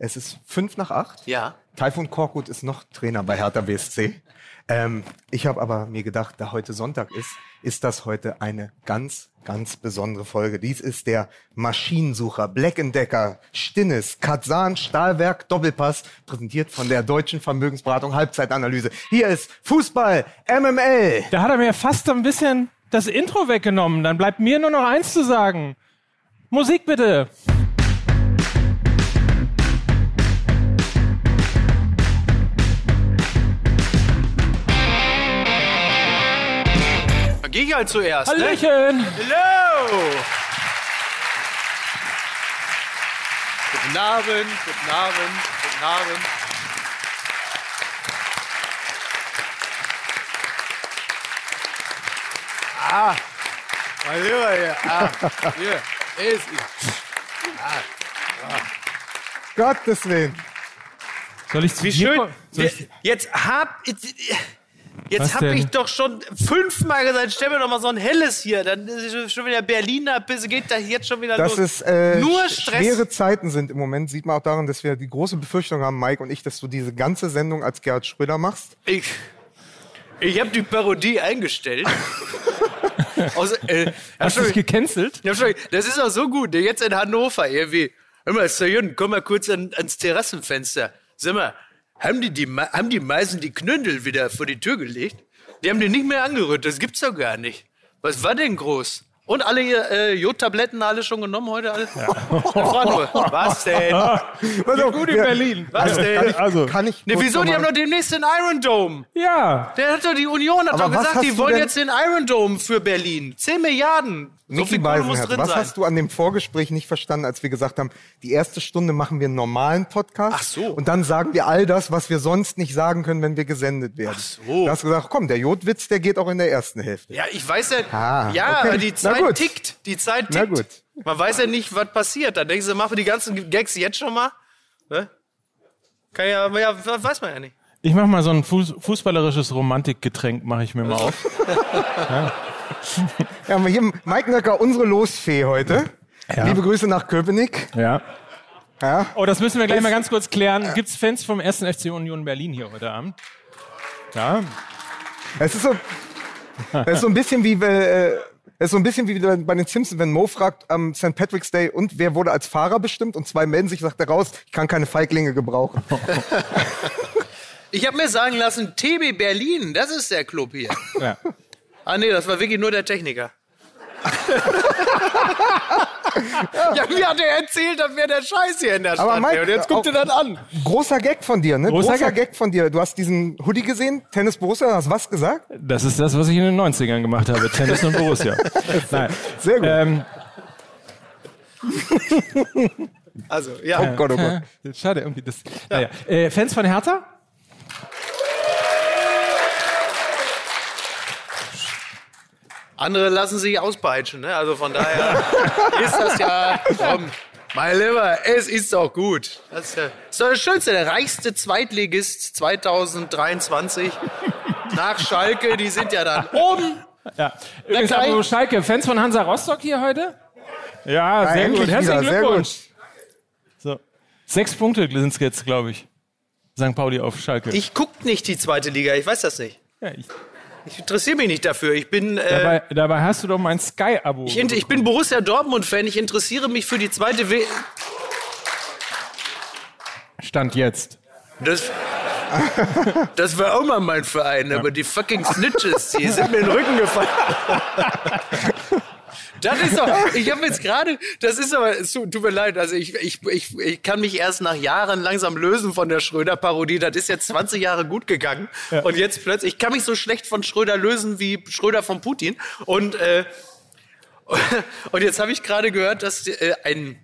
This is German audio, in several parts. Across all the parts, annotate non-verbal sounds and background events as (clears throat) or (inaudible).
Es ist fünf nach acht. Ja. Taifun Korkut ist noch Trainer bei Hertha BSC. Ähm, ich habe aber mir gedacht, da heute Sonntag ist, ist das heute eine ganz, ganz besondere Folge. Dies ist der Maschinensucher Black Decker Stinnes Kazan Stahlwerk Doppelpass, präsentiert von der Deutschen Vermögensberatung Halbzeitanalyse. Hier ist Fußball MML. Da hat er mir fast ein bisschen das Intro weggenommen. Dann bleibt mir nur noch eins zu sagen. Musik bitte. Dann gehe ich halt zuerst. Ne? Hallöchen. Hallo! Guten Abend, guten Abend, guten Abend. Ah, mein Lieber hier. Ah, hier ist Gottes Willen. Soll ich Wie hier schön. Soll ich, Jetzt hab, jetzt Was hab denn? ich doch schon fünfmal gesagt, stell mir doch mal so ein helles hier. Dann ist es schon wieder Berliner, bis geht da jetzt schon wieder Dass los. es äh, Nur Stress. schwere Zeiten sind im Moment, sieht man auch daran, dass wir die große Befürchtung haben, Mike und ich, dass du diese ganze Sendung als Gerhard Schröder machst. Ich, ich habe die Parodie eingestellt. Aus, (laughs) äh, hast du dich gecancelt? Das ist auch so gut. der Jetzt in Hannover irgendwie. Hör mal, Soyun, komm mal kurz an, ans Terrassenfenster. Sag mal, haben die, die, haben die Meisen die Knündel wieder vor die Tür gelegt? Die haben die nicht mehr angerührt. Das gibt's doch gar nicht. Was war denn groß? Und alle äh, Jodtabletten alle schon genommen heute? Alle? Ja. nur, was denn? (laughs) Pass auf, Gut in Berlin. Was denn? Kann ich, Also. kann ich Ne, wieso? Die haben doch demnächst den Iron Dome. Ja. Der hat doch die Union hat Aber doch was gesagt, die wollen denn- jetzt den Iron Dome für Berlin. 10 Milliarden. So Niki viel Kohle muss Beisenherz, drin was sein. hast du an dem Vorgespräch nicht verstanden, als wir gesagt haben, die erste Stunde machen wir einen normalen Podcast Ach so. und dann sagen wir all das, was wir sonst nicht sagen können, wenn wir gesendet werden. Ach so. Du hast gesagt, komm, der Jodwitz, der geht auch in der ersten Hälfte. Ja, ich weiß ja. Ah, ja, okay. aber die Na Zeit gut. tickt. Die Zeit tickt. Na gut. Man weiß ja nicht, was passiert. Dann denkst du, machen wir die ganzen Gags jetzt schon mal. Ne? Kann ja, ja, weiß man ja nicht. Ich mach mal so ein Fuß, fußballerisches Romantikgetränk, mache ich mir mal auf. (laughs) Ja, (laughs) haben wir hier Mike Nöcker, unsere Losfee heute. Ja. Liebe Grüße nach Köpenick. Ja. Ja. Oh, das müssen wir gleich mal ganz kurz klären. Gibt's Fans vom 1. FC Union Berlin hier heute Abend? Ja. Es ist so, es ist so ein bisschen wie, äh, es ist so ein bisschen wie bei den Simpsons, wenn Mo fragt am St. Patrick's Day und wer wurde als Fahrer bestimmt und zwei melden sich, sagt er raus, ich kann keine Feiglinge gebrauchen. (laughs) Ich habe mir sagen lassen, TB Berlin, das ist der Club hier. ja. Ah nee, das war wirklich nur der Techniker. (laughs) ja, mir hat er erzählt, das wäre der Scheiß hier in der Stadt. Aber Mike, ey. und jetzt guckt auch- er das an. Großer Gag von dir, ne? Großer Großer, Gag. Gag. von dir. Du hast diesen Hoodie gesehen, Tennis Borussia, hast was gesagt? Das ist das, was ich in den 90ern gemacht habe. Tennis und Borussia. (laughs) Nein. Sehr gut. Ähm, Also, ja. oh Gott, oh Gott. schade, irgendwie das. Naja. Äh, Fans von Hertha? Andere lassen sich auspeitschen, ne? Also von daher (laughs) ist das ja. Komm, mein Lieber, es ist doch gut. Das ist, ja, das ist doch das Schönste. Der reichste Zweitligist 2023 nach Schalke, die sind ja dann oben. Ja. Übrigens, apropos Schalke, Fans von Hansa Rostock hier heute? Ja, sehr endlich gut. Herzlichen wieder, sehr Glückwunsch. So. Sechs Punkte sind es jetzt, glaube ich. St. Pauli auf Schalke. Ich guck nicht die zweite Liga, ich weiß das nicht. ja, ich, Ich interessiere mich nicht dafür. Ich bin, äh, dabei, dabei hast du doch mein Sky-Abo. ich, ich bin Borussia Dortmund-Fan. Ich interessiere mich für die zweite W. Stand jetzt. Das, das war auch mal mein Verein, aber die fucking Snitches, die sind mir in den Rücken gefallen. (laughs) Das ist doch, ich habe jetzt gerade, das ist aber, tut mir leid, also ich, ich, ich, ich kann mich erst nach Jahren langsam lösen von der Schröder-Parodie. Das ist jetzt 20 Jahre gut gegangen. Und jetzt plötzlich, ich kann mich so schlecht von Schröder lösen wie Schröder von Putin. Und, äh, (laughs) und jetzt habe ich gerade gehört, dass äh, ein,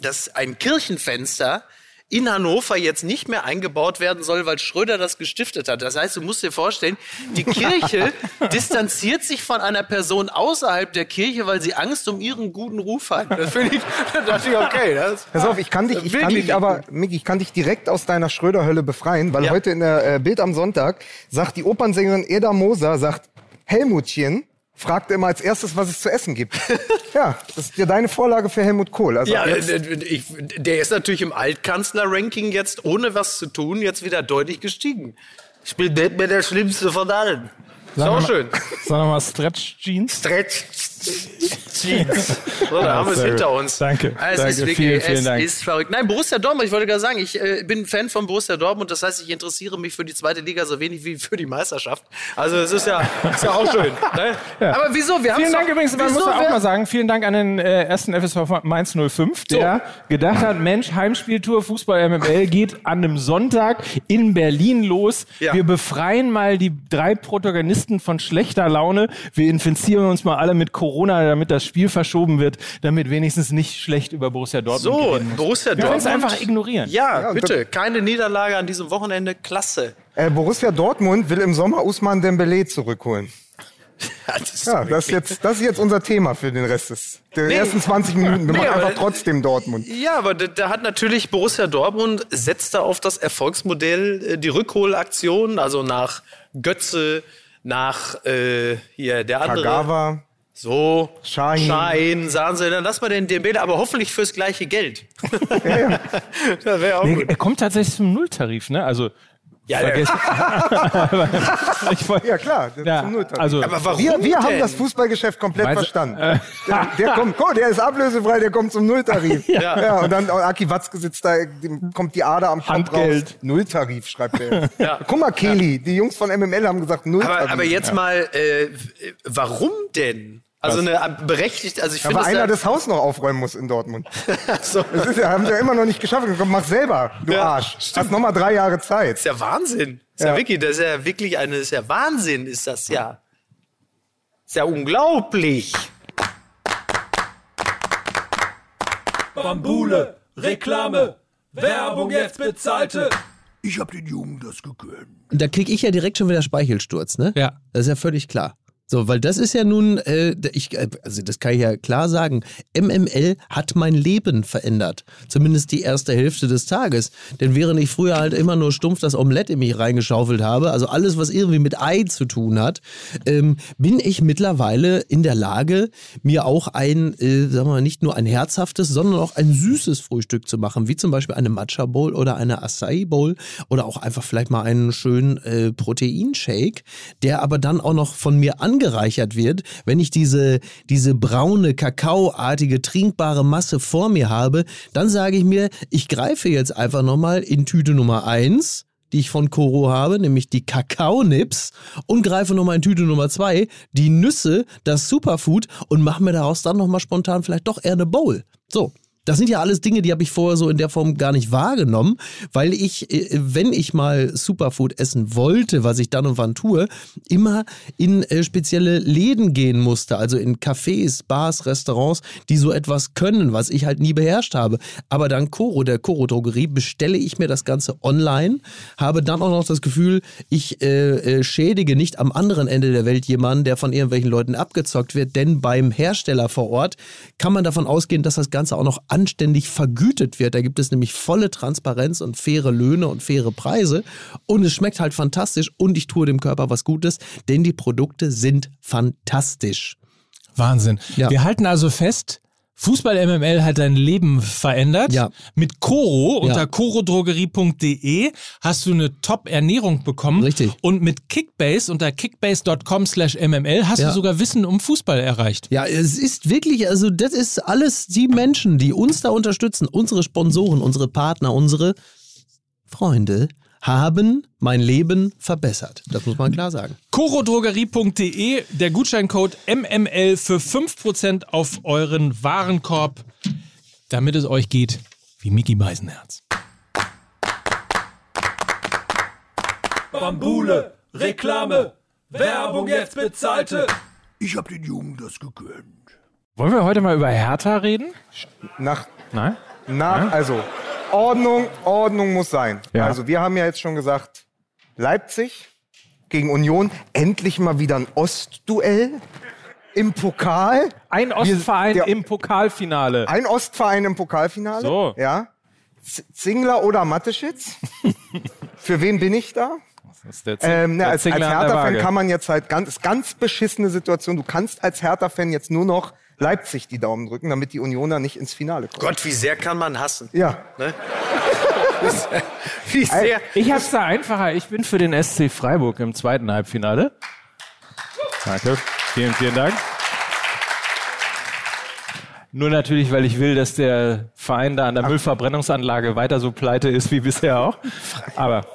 dass ein Kirchenfenster in Hannover jetzt nicht mehr eingebaut werden soll, weil Schröder das gestiftet hat. Das heißt, du musst dir vorstellen, die Kirche (laughs) distanziert sich von einer Person außerhalb der Kirche, weil sie Angst um ihren guten Ruf hat. Das finde ich, (laughs) da dachte ich, okay. Das, Pass auf, ich kann dich, ich kann dich aber, Micky, ich kann dich direkt aus deiner Schröder-Hölle befreien, weil Ja. heute in der äh, Bild am Sonntag sagt die Opernsängerin Eda Moser, sagt, Helmutchen, fragt immer als erstes, was es zu essen gibt. (laughs) ja, das ist ja deine Vorlage für Helmut Kohl. Also Ja, jetzt, äh, ich, der ist natürlich im Altkanzler-Ranking jetzt, ohne was zu tun, jetzt wieder deutlich gestiegen. Ich bin nicht mehr der Schlimmste von allen. Ist auch schön. (laughs) Sag nochmal Stretch Jeans. Stretch Jeans. So, da haben wir es hinter uns. Danke, Es danke. ist wirklich, Vielen, vielen es Dank. ist verrückt. Nein, Borussia Dortmund, ich wollte gerade sagen, ich äh, bin Fan von Borussia Dortmund. Das heißt, ich interessiere mich für die zweite Liga so wenig wie für die Meisterschaft. Also, es ist ja, ist ja auch schön. (laughs) Ne? Aber wieso? Wir haben Vielen Dank übrigens, man muss auch mal sagen, vielen Dank an den äh, ersten FSV Mainz 05, der gedacht hat, Mensch, Heimspieltour Fußball MML geht an einem Sonntag in Berlin los. Ja. Wir befreien mal die drei Protagonisten von schlechter Laune. Wir infizieren uns mal alle mit Corona, damit das Spiel verschoben wird, damit wenigstens nicht schlecht über Borussia Dortmund So. Borussia Wir können es Dortmund. einfach ignorieren. Ja, und bitte. Keine Niederlage an diesem Wochenende. Klasse. äh, Borussia Dortmund will im Sommer Usman Dembele zurückholen. (laughs) Ja, das ist Ja, das ist jetzt, das ist jetzt unser Thema für den Rest des der Nee. ersten 20 Minuten. Wir Nee, machen aber- einfach trotzdem Dortmund. Ja, aber da, da hat natürlich Borussia Dortmund setzt da auf das Erfolgsmodell äh, die Rückholaktion, also nach Götze, nach äh, hier der andere. Kagawa. So, Schein. Schein, sagen sie, dann lass mal den Dembele, aber hoffentlich fürs gleiche Geld. (laughs) das wäre auch Nee, gut. er kommt tatsächlich zum Nulltarif, ne? Also, Ja, vergessen. (laughs) Ja, klar. Ja, zum Nulltarif. also- aber warum wir, wir haben das Fußballgeschäft komplett du- verstanden. der, der, kommt, guck, der ist ablösefrei, der kommt zum Nulltarif. (laughs) Ja. ja. und dann oh, Aki Watzke sitzt da, dem kommt die Ader am Kopf Handgeld. raus. Nulltarif, schreibt er. Ja. Guck mal, Kelly, die Jungs von MML haben gesagt Nulltarif. aber, aber jetzt mal, äh, warum denn? Also eine berechtigte, also ich finde weil das einer das Haus noch aufräumen muss in Dortmund. (laughs) so, Das ist ja, haben sie ja immer noch nicht geschafft. Komm, mach selber, du Ja, Arsch. Hast noch mal drei Jahre Zeit. ist ja Wahnsinn. Ist ja. Ja. wirklich, das ist ja wirklich eine, ist ja Wahnsinn, ist das ja. Ist ja unglaublich. Bambule, Reklame, Werbung jetzt bezahlte. Ich hab den Jungen das gegönnt. Da krieg ich ja direkt schon wieder Speichelsturz, ne? Ja. Das ist ja völlig klar. So, weil das ist ja nun, äh, ich, äh, also das kann ich ja klar sagen, MML hat mein Leben verändert. Zumindest die erste Hälfte des Tages. Denn während ich früher halt immer nur stumpf das Omelett in mich reingeschaufelt habe, also alles, was irgendwie mit Ei zu tun hat, ähm, bin ich mittlerweile in der Lage, mir auch ein, äh, sagen wir mal, nicht nur ein herzhaftes, sondern auch ein süßes Frühstück zu machen, wie zum Beispiel eine Matcha Bowl oder eine Acai Bowl oder auch einfach vielleicht mal einen schönen äh, Proteinshake, der aber dann auch noch von mir angereichert wird, wenn ich diese, diese braune, kakaoartige, trinkbare Masse vor mir habe, dann sage ich mir, ich greife jetzt einfach nochmal in Tüte Nummer eins die ich von Koro habe, nämlich die Kakaonips und greife nochmal in Tüte Nummer zwei, die Nüsse, das Superfood und mache mir daraus dann nochmal spontan vielleicht doch eher eine Bowl. So. Das sind ja alles Dinge, die habe ich vorher so in der Form gar nicht wahrgenommen, weil ich, äh, wenn ich mal Superfood essen wollte, was ich dann und wann tue, immer in äh, spezielle Läden gehen musste, also in Cafés, Bars, Restaurants, die so etwas können, was ich halt nie beherrscht habe. Aber dank Coro, der Coro-Drogerie, bestelle ich mir das Ganze online, habe dann auch noch das Gefühl, ich äh, äh, schädige nicht am anderen Ende der Welt jemanden, der von irgendwelchen Leuten abgezockt wird, denn beim Hersteller vor Ort kann man davon ausgehen, dass das Ganze auch noch anständig vergütet wird. Da gibt es nämlich volle Transparenz und faire Löhne und faire Preise. Und es schmeckt halt fantastisch und ich tue dem Körper was Gutes, denn die Produkte sind fantastisch. Wahnsinn. Ja. Wir halten also fest, Fußball MML hat dein Leben verändert. Ja. Mit Coro unter Ja. corodrogerie.de hast du eine Top-Ernährung bekommen. Richtig. Und mit Kickbase unter kickbase.com slash MML hast Ja. du sogar Wissen um Fußball erreicht. Ja, es ist wirklich, also das ist alles die Menschen, die uns da unterstützen, unsere Sponsoren, unsere Partner, unsere Freunde haben mein Leben verbessert. Das muss man klar sagen. corodrogerie.de, der Gutscheincode MML für 5% auf euren Warenkorb, damit es euch geht wie Mickey Beisenherz. Bambule, Reklame, Werbung jetzt bezahlte. Ich hab den Jungen das gegönnt. Wollen wir heute mal über Hertha reden? Nach, Nein? nach, also Ordnung, Ordnung muss sein. Ja. Also wir haben ja jetzt schon gesagt, Leipzig gegen Union, endlich mal wieder ein Ostduell im Pokal. Ein Ostverein der- im Pokalfinale. Ein Ostverein im Pokalfinale. So. Ja. Zingler oder Mateschitz? (laughs) Für wen bin ich da? Das ist der Zing- Ähm, ne, der als als Hertha-Fan kann man jetzt halt ganz, ganz beschissene Situation. Du kannst als Hertha-Fan jetzt nur noch Leipzig die Daumen drücken, damit die Unioner nicht ins Finale kommen. Gott, wie sehr kann man hassen? Ja. Ne? (laughs) wie sehr. Ich hab's da einfacher. Ich bin für den SC Freiburg im zweiten Halbfinale. Danke. Vielen, vielen Dank. Nur natürlich, weil ich will, dass der Verein da an der Müllverbrennungsanlage weiter so pleite ist wie bisher auch. Aber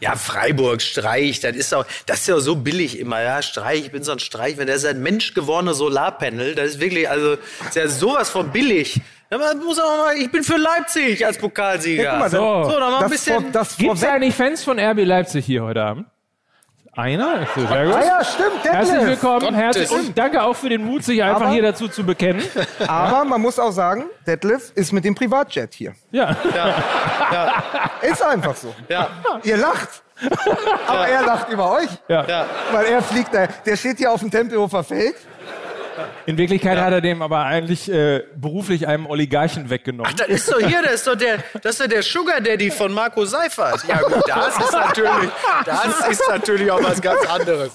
Ja, Freiburg, Streich, das ist auch, das ist ja so billig immer, ja, Streich, ich bin so ein Streich, wenn der ist ein menschgewordene Solarpanel, das ist wirklich, also, ist ja sowas von billig. Ja, man muss auch mal, ich bin für Leipzig als Pokalsieger. Ja, guck mal, So. so, dann mal ein Das, bisschen. vor, das gibt's vorweg. eigentlich Fans von RB Leipzig hier heute Abend? Einer? Sehr gut. Ah ja, stimmt, Herzlich Detlef. willkommen, herzlich und danke auch für den Mut, sich einfach Aber- hier dazu zu bekennen. (laughs) Aber man muss auch sagen, Detlef ist mit dem Privatjet hier. Ja. Ist einfach so. ja, Ihr lacht. Aber er lacht über euch. ja. Weil er fliegt da. Der steht hier auf dem Tempelhofer Feld. In Wirklichkeit hat er dem aber eigentlich äh, beruflich einem Oligarchen weggenommen. Das ist doch hier, das ist doch der, das ist doch der Sugar Daddy von Marco Seifert. Ja gut, das ist natürlich, das ist natürlich auch was ganz anderes.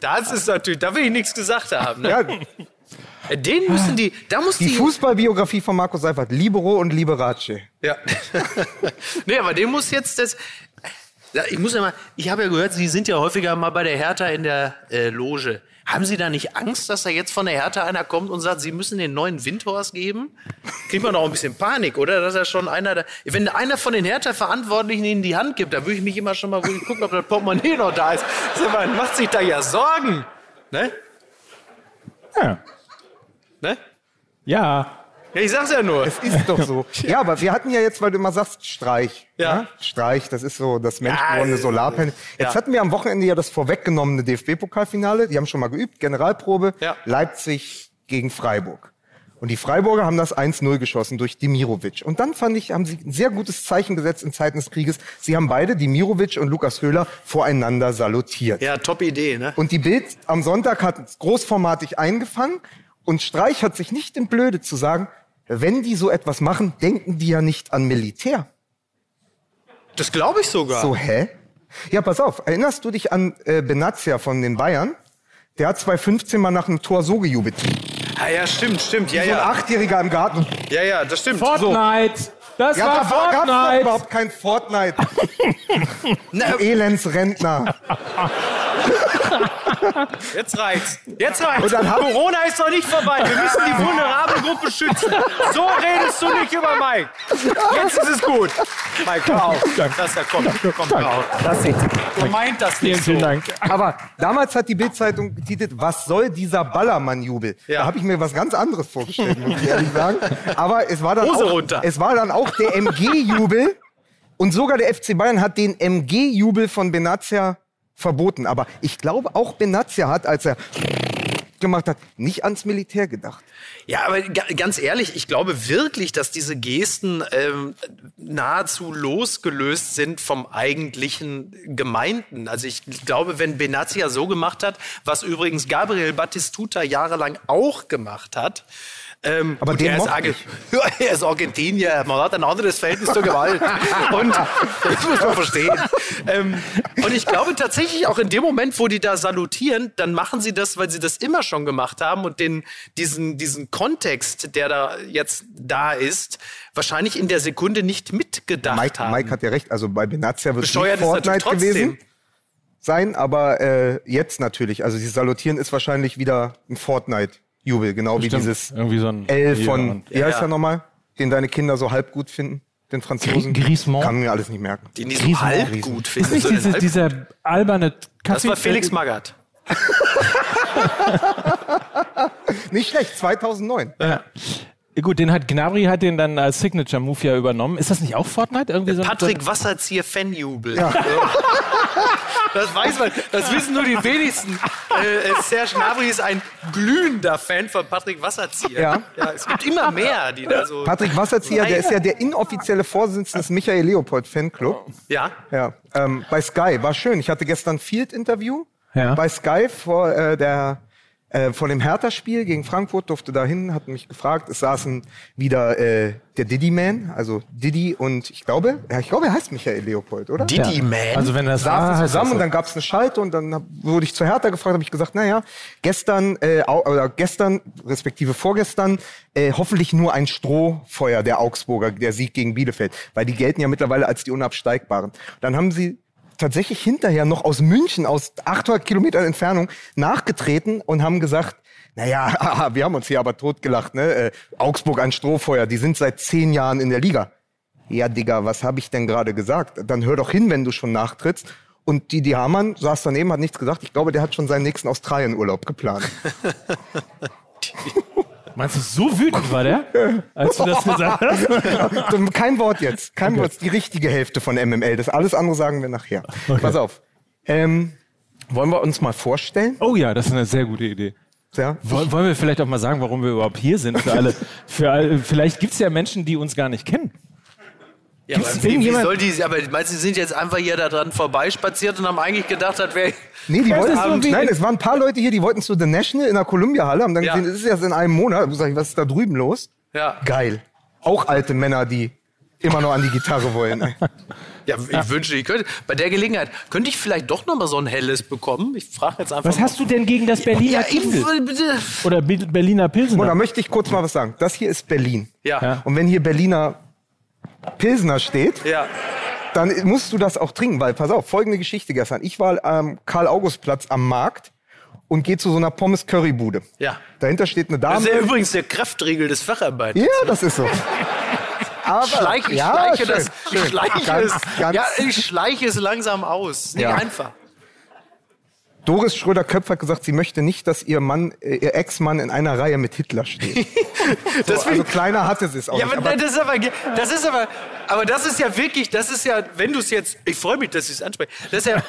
Das ist natürlich, da will ich nichts gesagt haben. Ne? Ja, Den müssen die, da muss die die, Fußballbiografie von Marco Seifert. Libero und Liberace. Ja. (laughs) nee, aber den muss jetzt das. Ja, Ich muss ja mal, ich habe ja gehört, Sie sind ja häufiger mal bei der Hertha in der äh, Loge. Haben Sie da nicht Angst, dass da jetzt von der Hertha einer kommt und sagt, Sie müssen den neuen Windhorst geben? Kriegt man doch ein bisschen Panik, oder? Dass er schon einer, da, wenn einer von den Hertha-Verantwortlichen Ihnen die Hand gibt, da würde ich mich immer schon mal ich gucken, ob das Portemonnaie noch da ist. Man macht sich da ja Sorgen. Ne? Ja. Ne? ja. Ja, ich sag's ja nur. Es ist doch so. (laughs) Ja, aber wir hatten ja jetzt, weil du immer sagst, Streich. Ja. ne? Streich, das ist so das menschgewordene Ja, Solarpanel. Jetzt ja. hatten wir am Wochenende ja das vorweggenommene DFB-Pokalfinale. Die haben schon mal geübt, Generalprobe. Ja. Leipzig gegen Freiburg. Und die Freiburger haben das 1-0 geschossen durch Dimirovic. Und dann fand ich, haben sie ein sehr gutes Zeichen gesetzt in Zeiten des Krieges. Sie haben beide, Dimirovic und Lukas Höhler, voreinander salutiert. Ja, top Idee, ne? Und die Bild am Sonntag hat es großformatig eingefangen und Streich hat sich nicht in Blöde zu sagen, wenn die so etwas machen, denken die ja nicht an Militär. Das glaube ich sogar. So, hä? Ja, pass auf, erinnerst du dich an äh, Benazia von den Bayern? Der hat 2015 mal nach einem Tor so gejubelt. Ah, ja, stimmt, stimmt. Ja, So ein ja. Achtjähriger im Garten. Ja, ja, das stimmt. Fortnite. Das Ja, war da gab's doch Fortnite. überhaupt kein Fortnite. (laughs) Elendsrentner. (laughs) Jetzt reicht's. Jetzt reicht's. Corona ist noch nicht vorbei. Wir müssen die vulnerable Gruppe schützen. So redest du nicht über Mike. Jetzt ist es gut. Mike, hör auf. Das ja, komm, komm, hör auf. Das nicht. Du meint das Vielen, nicht so. vielen Dank. Aber damals hat die Bildzeitung getitelt, was soll dieser Ballermann-Jubel? Ja. Da habe ich mir was ganz anderes vorgestellt, muss ich ehrlich sagen. Aber es war dann Hose auch, runter. es war dann auch der MG-Jubel und sogar der FC Bayern hat den MG-Jubel von Benazia verboten. Aber ich glaube, auch Benazia hat, als er gemacht hat, nicht ans Militär gedacht. Ja, aber ga- ganz ehrlich, ich glaube wirklich, dass diese Gesten ähm, nahezu losgelöst sind vom eigentlichen Gemeinten. Also ich glaube, wenn Benazia so gemacht hat, was übrigens Gabriel Battistuta jahrelang auch gemacht hat, ähm, Aber gut, den er, ist (laughs) er ist Argentinier, man hat ein anderes Verhältnis zur Gewalt. (laughs) Und das muss man verstehen. Ähm, und ich glaube tatsächlich auch in dem Moment, wo die da salutieren, dann machen sie das, weil sie das immer schon gemacht haben und den, diesen, diesen Kontext, der da jetzt da ist, wahrscheinlich in der Sekunde nicht mitgedacht Mike, haben. Mike hat ja recht, also bei Benazia wird es Fortnite gewesen sein, aber äh, jetzt natürlich. Also dieses Salutieren ist wahrscheinlich wieder ein Fortnite-Jubel, genau wie Stimmt. dieses Irgendwie so ein L von, wie heißt Ja. er nochmal, den deine Kinder so halb gut finden, den Franzosen. Gri- Griezmann? Kann mir alles nicht merken. Den die so halb Riesen. gut Ist finden. nicht So diese, halb- dieser alberne Kaffee? das war Felix Magath. (laughs) Nicht schlecht, 2009. Ja. Gut, den hat Gnabry hat den dann als Signature Move ja übernommen. Ist das nicht auch Fortnite? Irgendwie so ein- Patrick Wasserzieher Fanjubel. (laughs) Das weiß man, das wissen nur die wenigsten. Äh, Serge Gnabry ist ein glühender Fan von Patrick Wasserzieher. Ja. es gibt immer mehr, die da so. Patrick Wasserzieher, der ist ja der inoffizielle Vorsitzende des Michael Leopold Fanclub. Ja. Ja, ähm, bei Sky. War schön. Ich hatte gestern Field-Interview Ja. bei Sky vor äh, der Äh, vor dem Hertha-Spiel gegen Frankfurt durfte da hin, hat mich gefragt. Es saßen wieder äh, der Diddy-Man, also Diddy und ich glaube, ja, ich glaube, er heißt Michael Leopold, oder? Diddy Man. Also wenn A saßen heißt zusammen und dann gab es eine Schalte und dann hab, wurde ich zu Hertha gefragt, habe ich gesagt, naja, gestern äh, oder gestern respektive vorgestern äh, hoffentlich nur ein Strohfeuer der Augsburger, der Sieg gegen Bielefeld, weil die gelten ja mittlerweile als die unabsteigbaren. Dann haben sie tatsächlich hinterher noch aus München, aus 800 Kilometern Entfernung, nachgetreten und haben gesagt, naja, (laughs) wir haben uns hier aber totgelacht, ne? Äh, Augsburg ein Strohfeuer, die sind seit zehn Jahren in der Liga. Ja, Digga, was habe ich denn gerade gesagt? Dann hör doch hin, wenn du schon nachtrittst. Und Didi Hamann saß daneben, hat nichts gesagt. Ich glaube, der hat schon seinen nächsten Australienurlaub geplant. (laughs) (laughs) Meinst du, so wütend war der, als du das gesagt hast? (laughs) Kein Wort jetzt. Kein Wort. Die richtige Hälfte von MML. Das alles andere sagen wir nachher. Pass auf. Ähm, wollen wir uns mal vorstellen? Oh ja, das ist eine sehr gute Idee. Ja. Woll- Wollen wir vielleicht auch mal sagen, warum wir überhaupt hier sind für alle? Für alle vielleicht gibt es ja Menschen, die uns gar nicht kennen. Ja, Gibt's aber wie, wie soll die, aber meinst du, sie sind jetzt einfach hier da dran vorbeispaziert und haben eigentlich gedacht, das wäre. Nee, die wollten, ist so wie- nein, es waren ein paar Leute hier, die wollten zu The National in der Columbia-Halle, haben dann Ja. gesehen, es ist erst in einem Monat. Sag ich, was ist da drüben los? Ja. Geil. Auch alte Männer, die immer noch an die Gitarre wollen. (laughs) Ja, ich wünschte, ich könnte. Bei der Gelegenheit könnte ich vielleicht doch noch mal so ein helles bekommen. Ich frage jetzt einfach. Was hast du denn gegen das Berliner ja, ich Kindle? Oder Berliner Und da möchte ich kurz mal was sagen. Das hier ist Berlin. Ja. Ja. Und wenn hier Berliner Pilsner steht, ja. dann musst du das auch trinken, weil, pass auf, folgende Geschichte gestern. Ich war am Karl-August-Platz am Markt und gehe zu so einer Pommes-Curry-Bude. Ja. Dahinter steht eine Das Dame. ist ja übrigens der Kraftriegel des Facharbeiters. ja, das ist so. Aber, Schleich, ich ja, schleiche schön, das. Ich schön. schleiche Ganz, es. ganz- Ja, ich schleiche es langsam aus. Nicht Ja. einfach. Doris Schröder-Köpf hat gesagt, sie möchte nicht, dass ihr Mann, äh, ihr Ex-Mann in einer Reihe mit Hitler steht. (laughs) So, also kleiner hatte sie es auch Ja, nicht. aber, Aber das ist aber, das ist aber, aber das ist ja wirklich, das ist ja, wenn du es jetzt, ich freue mich, dass ich es anspreche. Das ist ja, (laughs)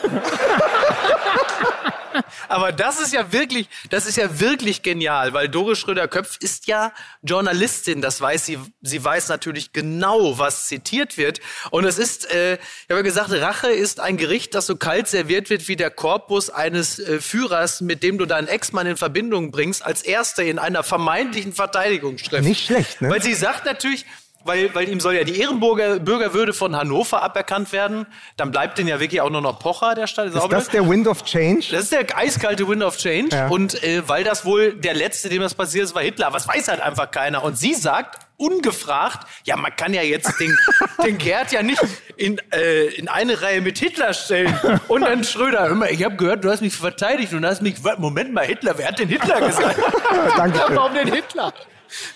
(laughs) aber das ist ja wirklich, das ist ja wirklich genial, weil Doris Schröder-Köpf ist ja Journalistin, das weiß sie, sie weiß natürlich genau, was zitiert wird. Und es ist, äh, ich habe ja gesagt, Rache ist ein Gericht, das so kalt serviert wird wie der Korpus eines äh, Führers, mit dem du deinen Ex-Mann in Verbindung bringst, als Erster in einer vermeintlichen Verteidigungsschrift. Nicht schlecht, ne? Weil sie sagt natürlich, weil, weil ihm soll ja die Ehrenbürger Bürgerwürde von Hannover aberkannt werden. Dann bleibt denn ja wirklich auch nur noch Pocher, der Stadt. ist das der Wind of Change? Das ist der eiskalte Wind of Change. Ja. Und äh, weil das wohl der letzte, dem das passiert ist, war Hitler. Was weiß halt einfach keiner. Und sie sagt, ungefragt, ja, man kann ja jetzt den, (laughs) den Gerd ja nicht in, äh, in eine Reihe mit Hitler stellen. Und dann Schröder, hör mal, ich habe gehört, du hast mich verteidigt und hast mich, Moment mal, Hitler, wer hat denn Hitler gesagt? (laughs) Danke warum denn Hitler?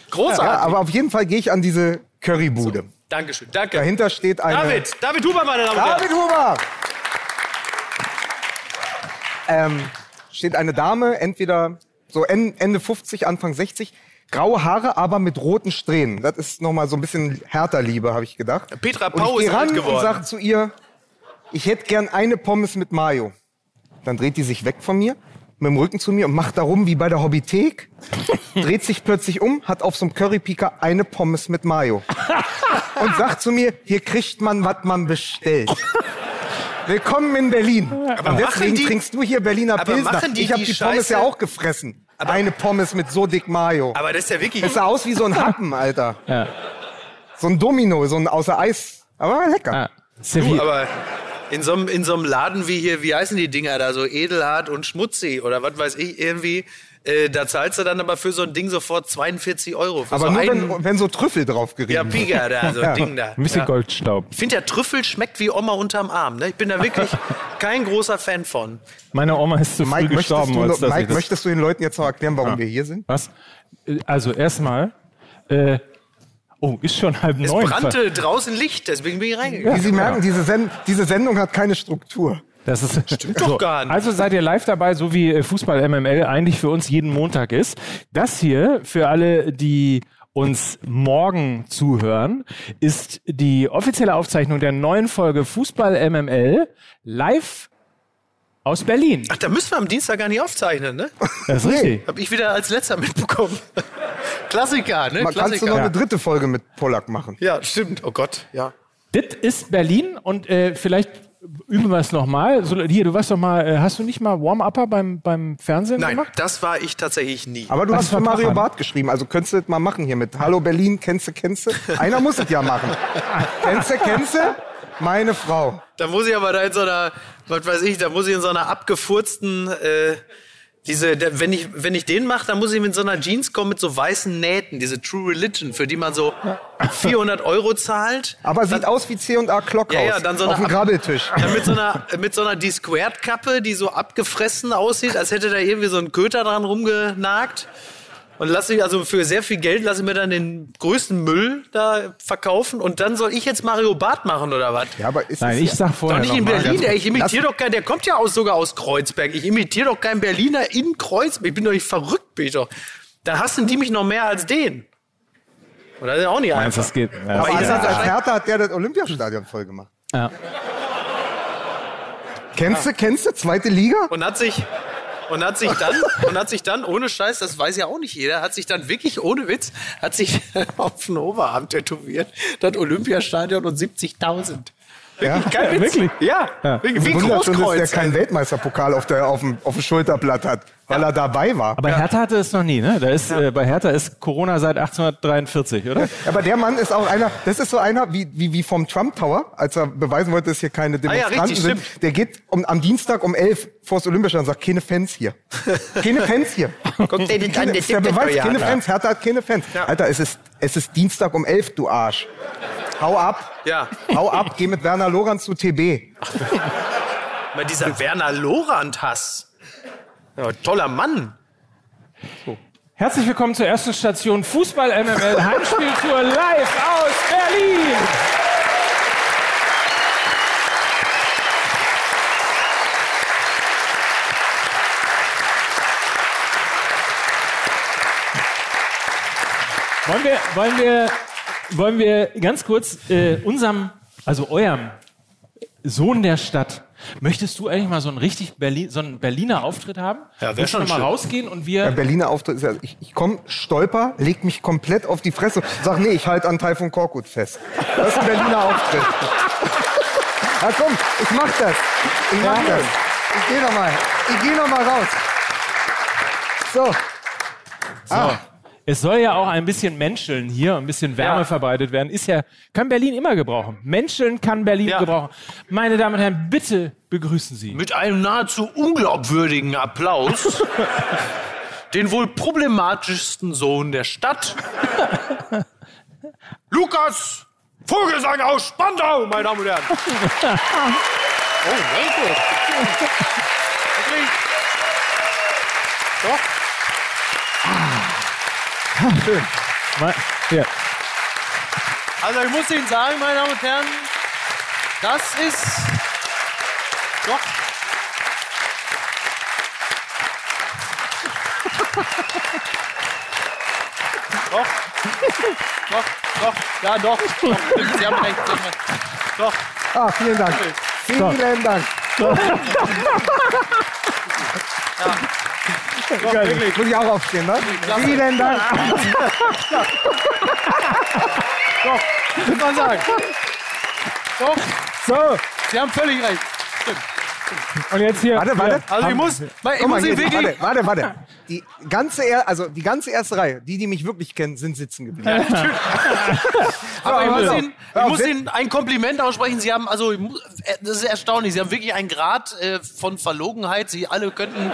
Großartig. Ja, aber auf jeden Fall gehe ich an diese Currybude. Dankeschön, danke. Dahinter steht eine. David, David Huber, meine Damen und Herren. David Huber! Ähm, steht eine Dame, entweder so en- Ende 50, Anfang 60, graue Haare, aber mit roten Strähnen. Das ist nochmal so ein bisschen härter Liebe, habe ich gedacht. Petra und Pau ich ist ran geworden. und sage zu ihr, ich hätte gern eine Pommes mit Mayo. Dann dreht die sich weg von mir, mit dem Rücken zu mir und macht darum wie bei der Hobbythek, dreht sich plötzlich um, hat auf so einem Currypiker eine Pommes mit Mayo. Und sagt zu mir, hier kriegt man, was man bestellt. Willkommen in Berlin. Aber und deswegen die- trinkst du hier Berliner aber Pilsner. ich habe die die, Pommes Scheiße- ja auch gefressen. eine Pommes mit so dick Mayo. Aber das ist ja wirklich. Es sah aus wie so ein Happen, Alter. Ja. So ein Domino, so ein außer Eis. Aber lecker. Ah, Du, aber in so, einem, in so einem Laden wie hier, wie heißen die Dinger da, so edelhart und schmutzig oder was weiß ich, irgendwie, äh, da zahlst du dann aber für so ein Ding sofort 42 Euro. Für Aber so nur einen, wenn, wenn so Trüffel drauf gerieben ja. Piga da, so (laughs) ein Ding da. ein bisschen ja. Goldstaub. Ich finde, der Trüffel schmeckt wie Oma unterm Arm. Ne? Ich bin da wirklich (laughs) kein großer Fan von. Meine Oma ist zu früh Mike, möchtest gestorben, du, als Mike das möchtest du den Leuten jetzt noch erklären, warum wir hier sind? Was? Äh, Also erstmal, äh, oh, ist schon halb Es neun. brannte draußen Licht, deswegen bin ich reingegangen. Wie Sie merken, diese, Sen diese Sendung hat keine Struktur. Das ist Stimmt doch gar nicht. Also seid ihr live dabei, so wie äh, Fußball MML eigentlich für uns jeden Montag ist. Das hier für alle, die uns morgen zuhören, ist die offizielle Aufzeichnung der neuen Folge Fußball MML live aus Berlin. Ach, da müssen wir am Dienstag gar nicht aufzeichnen, ne? Das ist richtig. Hab ich wieder als letzter mitbekommen. Klassiker, ne? Man, kannst du Klassiker. noch eine dritte Folge mit Pollack machen? Ja, stimmt. Oh Gott, ja. Das ist Berlin und äh, vielleicht üben wir es nochmal. So, hier, du warst doch mal, äh, hast du nicht mal Warm-Upper beim, beim Fernsehen Nein, gemacht? das war ich tatsächlich nie. Aber du Was hast für Mario? Barth geschrieben, also könntest du das mal machen hier mit Hallo Berlin, kennst du, kennst du? Einer muss es ja machen. kennst du, kennst du? Meine Frau. Da muss ich aber da in so einer, was weiß ich, da muss ich in so einer abgefurzten, äh, diese, der, wenn ich, wenn ich den mache, dann muss ich mit so einer Jeans kommen mit so weißen Nähten, diese True Religion, für die man so 400 Euro zahlt. Aber sieht aus wie C&A Clockhaus. Ja, ja, dann so auf eine dem Ab- Grabbeltisch. Ja, mit so einer, mit so einer D-Squared-Kappe, die so abgefressen aussieht, als hätte da irgendwie so ein Köter dran rumgenagt. Und lasse ich, also für sehr viel Geld lasse ich mir dann den größten Müll da verkaufen und dann soll ich jetzt Mario Barth machen oder was? Ja, aber ist Nein, ich ja- sag Doch vorher nicht noch in. Berlin, ey. Ich imitiere doch keinen, der kommt ja aus, sogar aus Kreuzberg. Ich imitiere doch keinen Berliner in Kreuzberg. Ich bin doch nicht verrückt, bin ich doch. Da hassen die mich noch mehr als den. Und das ist auch nicht Meinst du, einfach. das geht? Ja, Aber seid als ja- Hertha hat der das Olympiastadion voll gemacht. ja. Kennst du, kennst du, zweite Liga? Und hat sich, und hat sich dann, und hat sich dann, ohne Scheiß, das weiß ja auch nicht jeder, hat sich dann wirklich, ohne Witz, hat sich (laughs) auf den Oberarm tätowiert, das Olympiastadion und 70.000. Ja. Kein Witz. Wirklich? Ja, wirklich. Wie Wundert schon, dass der Großkreuz. keinen Weltmeisterpokal auf, der, auf, dem, auf dem Schulterblatt hat, weil er dabei war. Aber Hertha hatte es noch nie, ne? Da ist, äh, bei Hertha ist Corona seit 1843, oder? Aber der Mann ist auch einer, das ist so einer wie, wie, wie vom Trump Tower, als er beweisen wollte, dass hier keine Ah ja, Demonstranten richtig, sind. stimmt. Der geht um, am Dienstag um 11 vor das Olympiastadion und sagt, keine Fans hier. keine Fans hier. Guck dir den an, Keine, der Beweis, ja. keine Fans. Hertha hat keine Fans. Alter, es ist, es ist Dienstag um 11, du Arsch. Hau ab. Ja. Hau ab, geh mit Werner Lorenz zu TB. Mal (laughs) dieser Werner Lorand-Hass. Ja, toller Mann. Herzlich willkommen zur ersten Station Fußball MML Heimspieltour (laughs) live aus Berlin. Wollen wir, wollen wir, wollen wir ganz kurz äh, unserem, also eurem Sohn der Stadt, möchtest du eigentlich mal so einen richtig Berlin, so einen Berliner Auftritt haben? Ja, wär Willst du schon mal rausgehen und wir Der Berliner Auftritt ist ja, ich, ich komme, stolper, leg mich komplett auf die Fresse, sag, nee, ich halte an Taifun Korkut fest. Das ist ein Berliner Auftritt. (laughs) Ja, komm, ich mach das. Ich mach das. Ich geh noch mal. Ich geh noch mal raus. So. Ah, Es soll ja auch ein bisschen menscheln hier, ein bisschen Wärme Ja. verbreitet werden. Ist ja, kann Berlin immer gebrauchen. Menscheln kann Berlin Ja. gebrauchen. Meine Damen und Herren, bitte begrüßen Sie. Mit einem nahezu unglaubwürdigen Applaus (laughs) den wohl problematischsten Sohn der Stadt. (laughs) Lukas Vogelsang aus Spandau, meine Damen und Herren. (laughs) Oh, danke. Wirklich? Doch. Mal, hier. Also ich muss Ihnen sagen, meine Damen und Herren, das ist doch. doch. Doch, doch, ja doch. doch. Sie haben recht. Doch. ah, vielen Dank. Vielen Dank. Doch, wirklich. Muss ich auch aufstehen, ne? Vielen Dank. (laughs) Doch, muss man sagen. Doch, So, Sie haben völlig recht. Und jetzt hier. Warte, warte. Also ich muss, ich mal, muss hier, Ihnen wirklich, warte, warte, warte. Die ganze, er also die ganze erste Reihe, die, die mich wirklich kennen, sind sitzen geblieben. (laughs) Aber ich muss. Ihnen, ich muss Ihnen ein Kompliment aussprechen. Sie haben, also, äh, das ist erstaunlich. Sie haben wirklich einen Grad äh, von Verlogenheit. Sie alle könnten,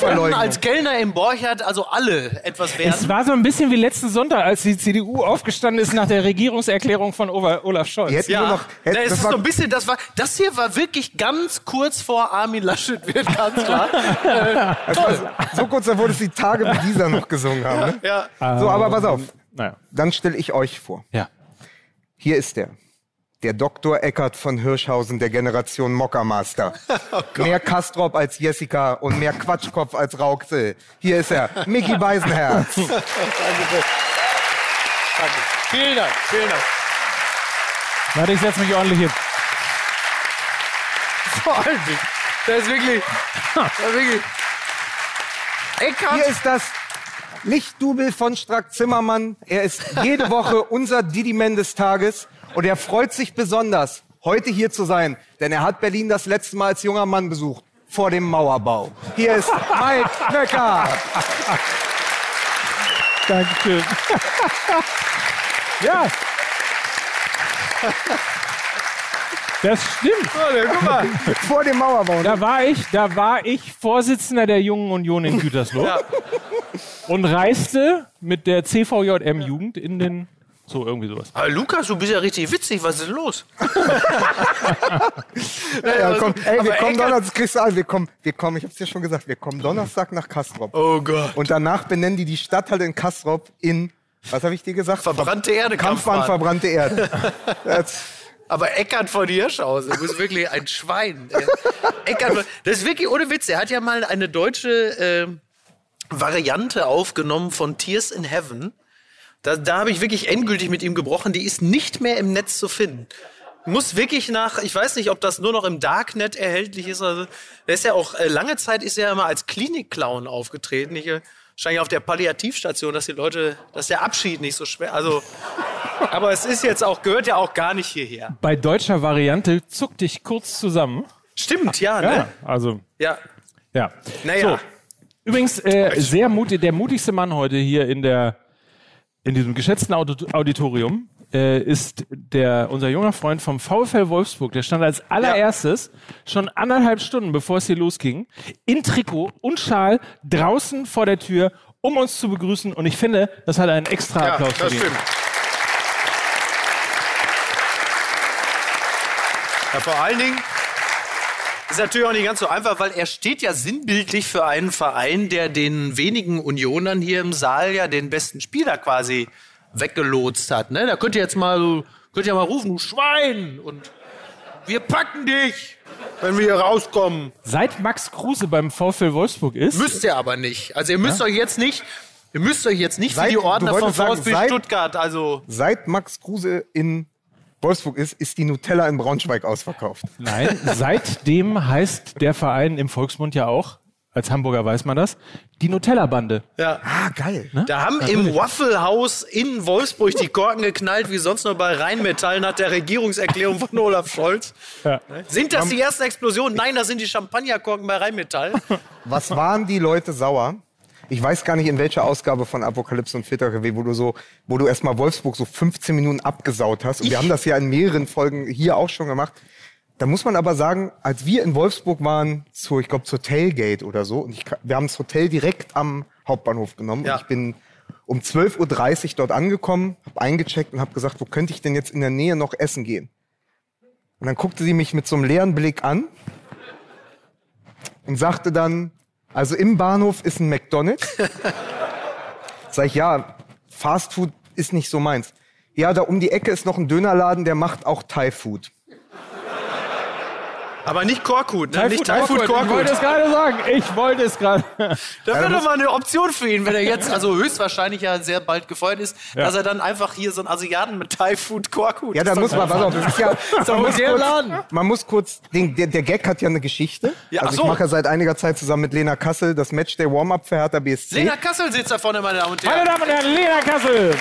könnten als Kellner im Borchardt, also alle etwas Es werden. war so ein bisschen wie letzten Sonntag, als die CDU aufgestanden ist nach der Regierungserklärung von Olaf Scholz. Die hätten nur Ja, noch, hätten, das, das ist war, so ein bisschen, das war, das hier war wirklich ganz kurz vor Armin Laschet, wird ganz klar. (laughs) äh, toll. so kurz davor, dass die Tage mit dieser noch gesungen haben. Ne? Ja. So, aber pass auf. Naja. Dann stelle ich euch vor. Ja. Hier ist er. Der Dr. Eckert von Hirschhausen der Generation Mockermaster. (laughs) mehr Kastrop als Jessica und mehr Quatschkopf als Rauxel. Hier ist er, Mickey Beisenherz. (laughs) Danke. Vielen Dank, vielen Dank. Warte, ich setze mich ordentlich hin. (laughs) Vor allem, das ist wirklich, das ist wirklich. Eckart, Hier ist das Lichtdubel von Strack Zimmermann. Er ist jede Woche (laughs) unser Didi-Man des Tages und er freut sich besonders heute hier zu sein, denn er hat Berlin das letzte Mal als junger Mann besucht, vor dem Mauerbau. Hier ist Mike (laughs) Nöcker. Dankeschön. ja. Das stimmt. guck mal. Vor dem Mauerbau. Da war ich, da war ich Vorsitzender der Jungen Union in Gütersloh Ja. und reiste mit der CVJM Jugend in den so irgendwie sowas. Aber Lukas, du bist ja richtig witzig. Was ist denn los? (laughs) Ja, komm, ey, wir kommen Donnerstag, kriegst du an, wir kommen, wir kommen, ich hab's dir schon gesagt, wir kommen Donnerstag nach Kastrop. Oh Gott. Und danach benennen die die Stadthalle in Kastrop in, was habe ich dir gesagt? Verbrannte Erde, Kampfbahn, Kampfbahn. verbrannte Erde. (laughs) Aber Eckart von Hirschhausen, du bist wirklich ein Schwein. Eckart, von- das ist wirklich ohne Witz. Er hat ja mal eine deutsche äh, Variante aufgenommen von Tears in Heaven. Da, da habe ich wirklich endgültig mit ihm gebrochen. Die ist nicht mehr im Netz zu finden. Muss wirklich nach, ich weiß nicht, ob das nur noch im Darknet erhältlich ist. Also, der ist ja auch, äh, lange Zeit ist er ja immer als Klinikclown aufgetreten. Ich, äh, wahrscheinlich auf der Palliativstation, dass die Leute, dass der Abschied nicht so schwer, also, aber es ist jetzt auch, gehört ja auch gar nicht hierher. Bei deutscher Variante zuck dich kurz zusammen. Stimmt, ja, Ja, ne? also Ja. ja. Naja. So. Übrigens äh, sehr mutig, der mutigste Mann heute hier in der in diesem geschätzten Audit Auditorium äh, ist der unser junger Freund vom VfL Wolfsburg. Der stand als allererstes schon anderthalb Stunden bevor es hier losging in Trikot und Schal draußen vor der Tür, um uns zu begrüßen. Und ich finde, das hat einen extra Ja, Applaus verdient. Ja, vor allen Dingen ist natürlich auch nicht ganz so einfach, weil er steht ja sinnbildlich für einen Verein, der den wenigen Unionern hier im Saal ja den besten Spieler quasi weggelotst hat. Ne? Da könnt ihr jetzt mal, so- könnt ihr mal rufen, du Schwein! Und wir packen dich, wenn wir hier rauskommen. Seit Max Kruse beim VfL Wolfsburg ist, Müsst ihr aber nicht. Also ihr müsst euch jetzt nicht, ihr müsst euch jetzt nicht Seit- für die Ordner vom wolltest sagen, VfB seit- Stuttgart, also seit Max Kruse in Wolfsburg ist, ist die Nutella in Braunschweig ausverkauft. Nein, seitdem heißt der Verein im Volksmund ja auch, als Hamburger weiß man das, die Nutella-Bande. ja. Ah, geil. Da haben im Waffle House in Wolfsburg die Korken geknallt, wie sonst nur bei Rheinmetall nach der Regierungserklärung von Olaf Scholz. Ja. Sind das die ersten Explosionen? Nein, das sind die Champagnerkorken bei Rheinmetall. Was waren die Leute sauer? Ich weiß gar nicht, in welcher Ausgabe von Apokalypse und Filterkaffee, wo du so, wo du erstmal Wolfsburg so 15 Minuten abgesaut hast. Und wir haben das ja in mehreren Folgen hier auch schon gemacht. Da muss man aber sagen, als wir in Wolfsburg waren, zu, ich glaube, zur Tailgate oder so, und ich, wir haben das Hotel direkt am Hauptbahnhof genommen. Ja. Und ich bin um 12.30 Uhr dort angekommen, habe eingecheckt und habe gesagt, wo könnte ich denn jetzt in der Nähe noch essen gehen? Und dann guckte sie mich mit so einem leeren Blick an und sagte dann, also im Bahnhof ist ein McDonald's. (laughs) Sag ich, ja, Fast Food ist nicht so meins. Ja, da um die Ecke ist noch ein Dönerladen, der macht auch Thai Food. Aber nicht Korkut, ne? nicht Thai Thai Food Ich wollte Korkut. es gerade sagen. Ich wollte es gerade. Das wäre doch mal eine Option für ihn, wenn er jetzt, also höchstwahrscheinlich ja sehr bald gefeuert ist, Ja. dass er dann einfach hier so einen Asiaten mit Thai Food Korkut. Ja, da ist muss man, pass auf, das (laughs) ist ja, doch man, muss kurz, Laden. man muss kurz, den, der, der Gag hat ja eine Geschichte. Ja, also so. ich mache ja seit einiger Zeit zusammen mit Lena Kassel das Match der Warm-Up für Hertha BSC. Lena Kassel sitzt da vorne, meine Damen und Meine Herren. Damen und Herren, Lena Kassel.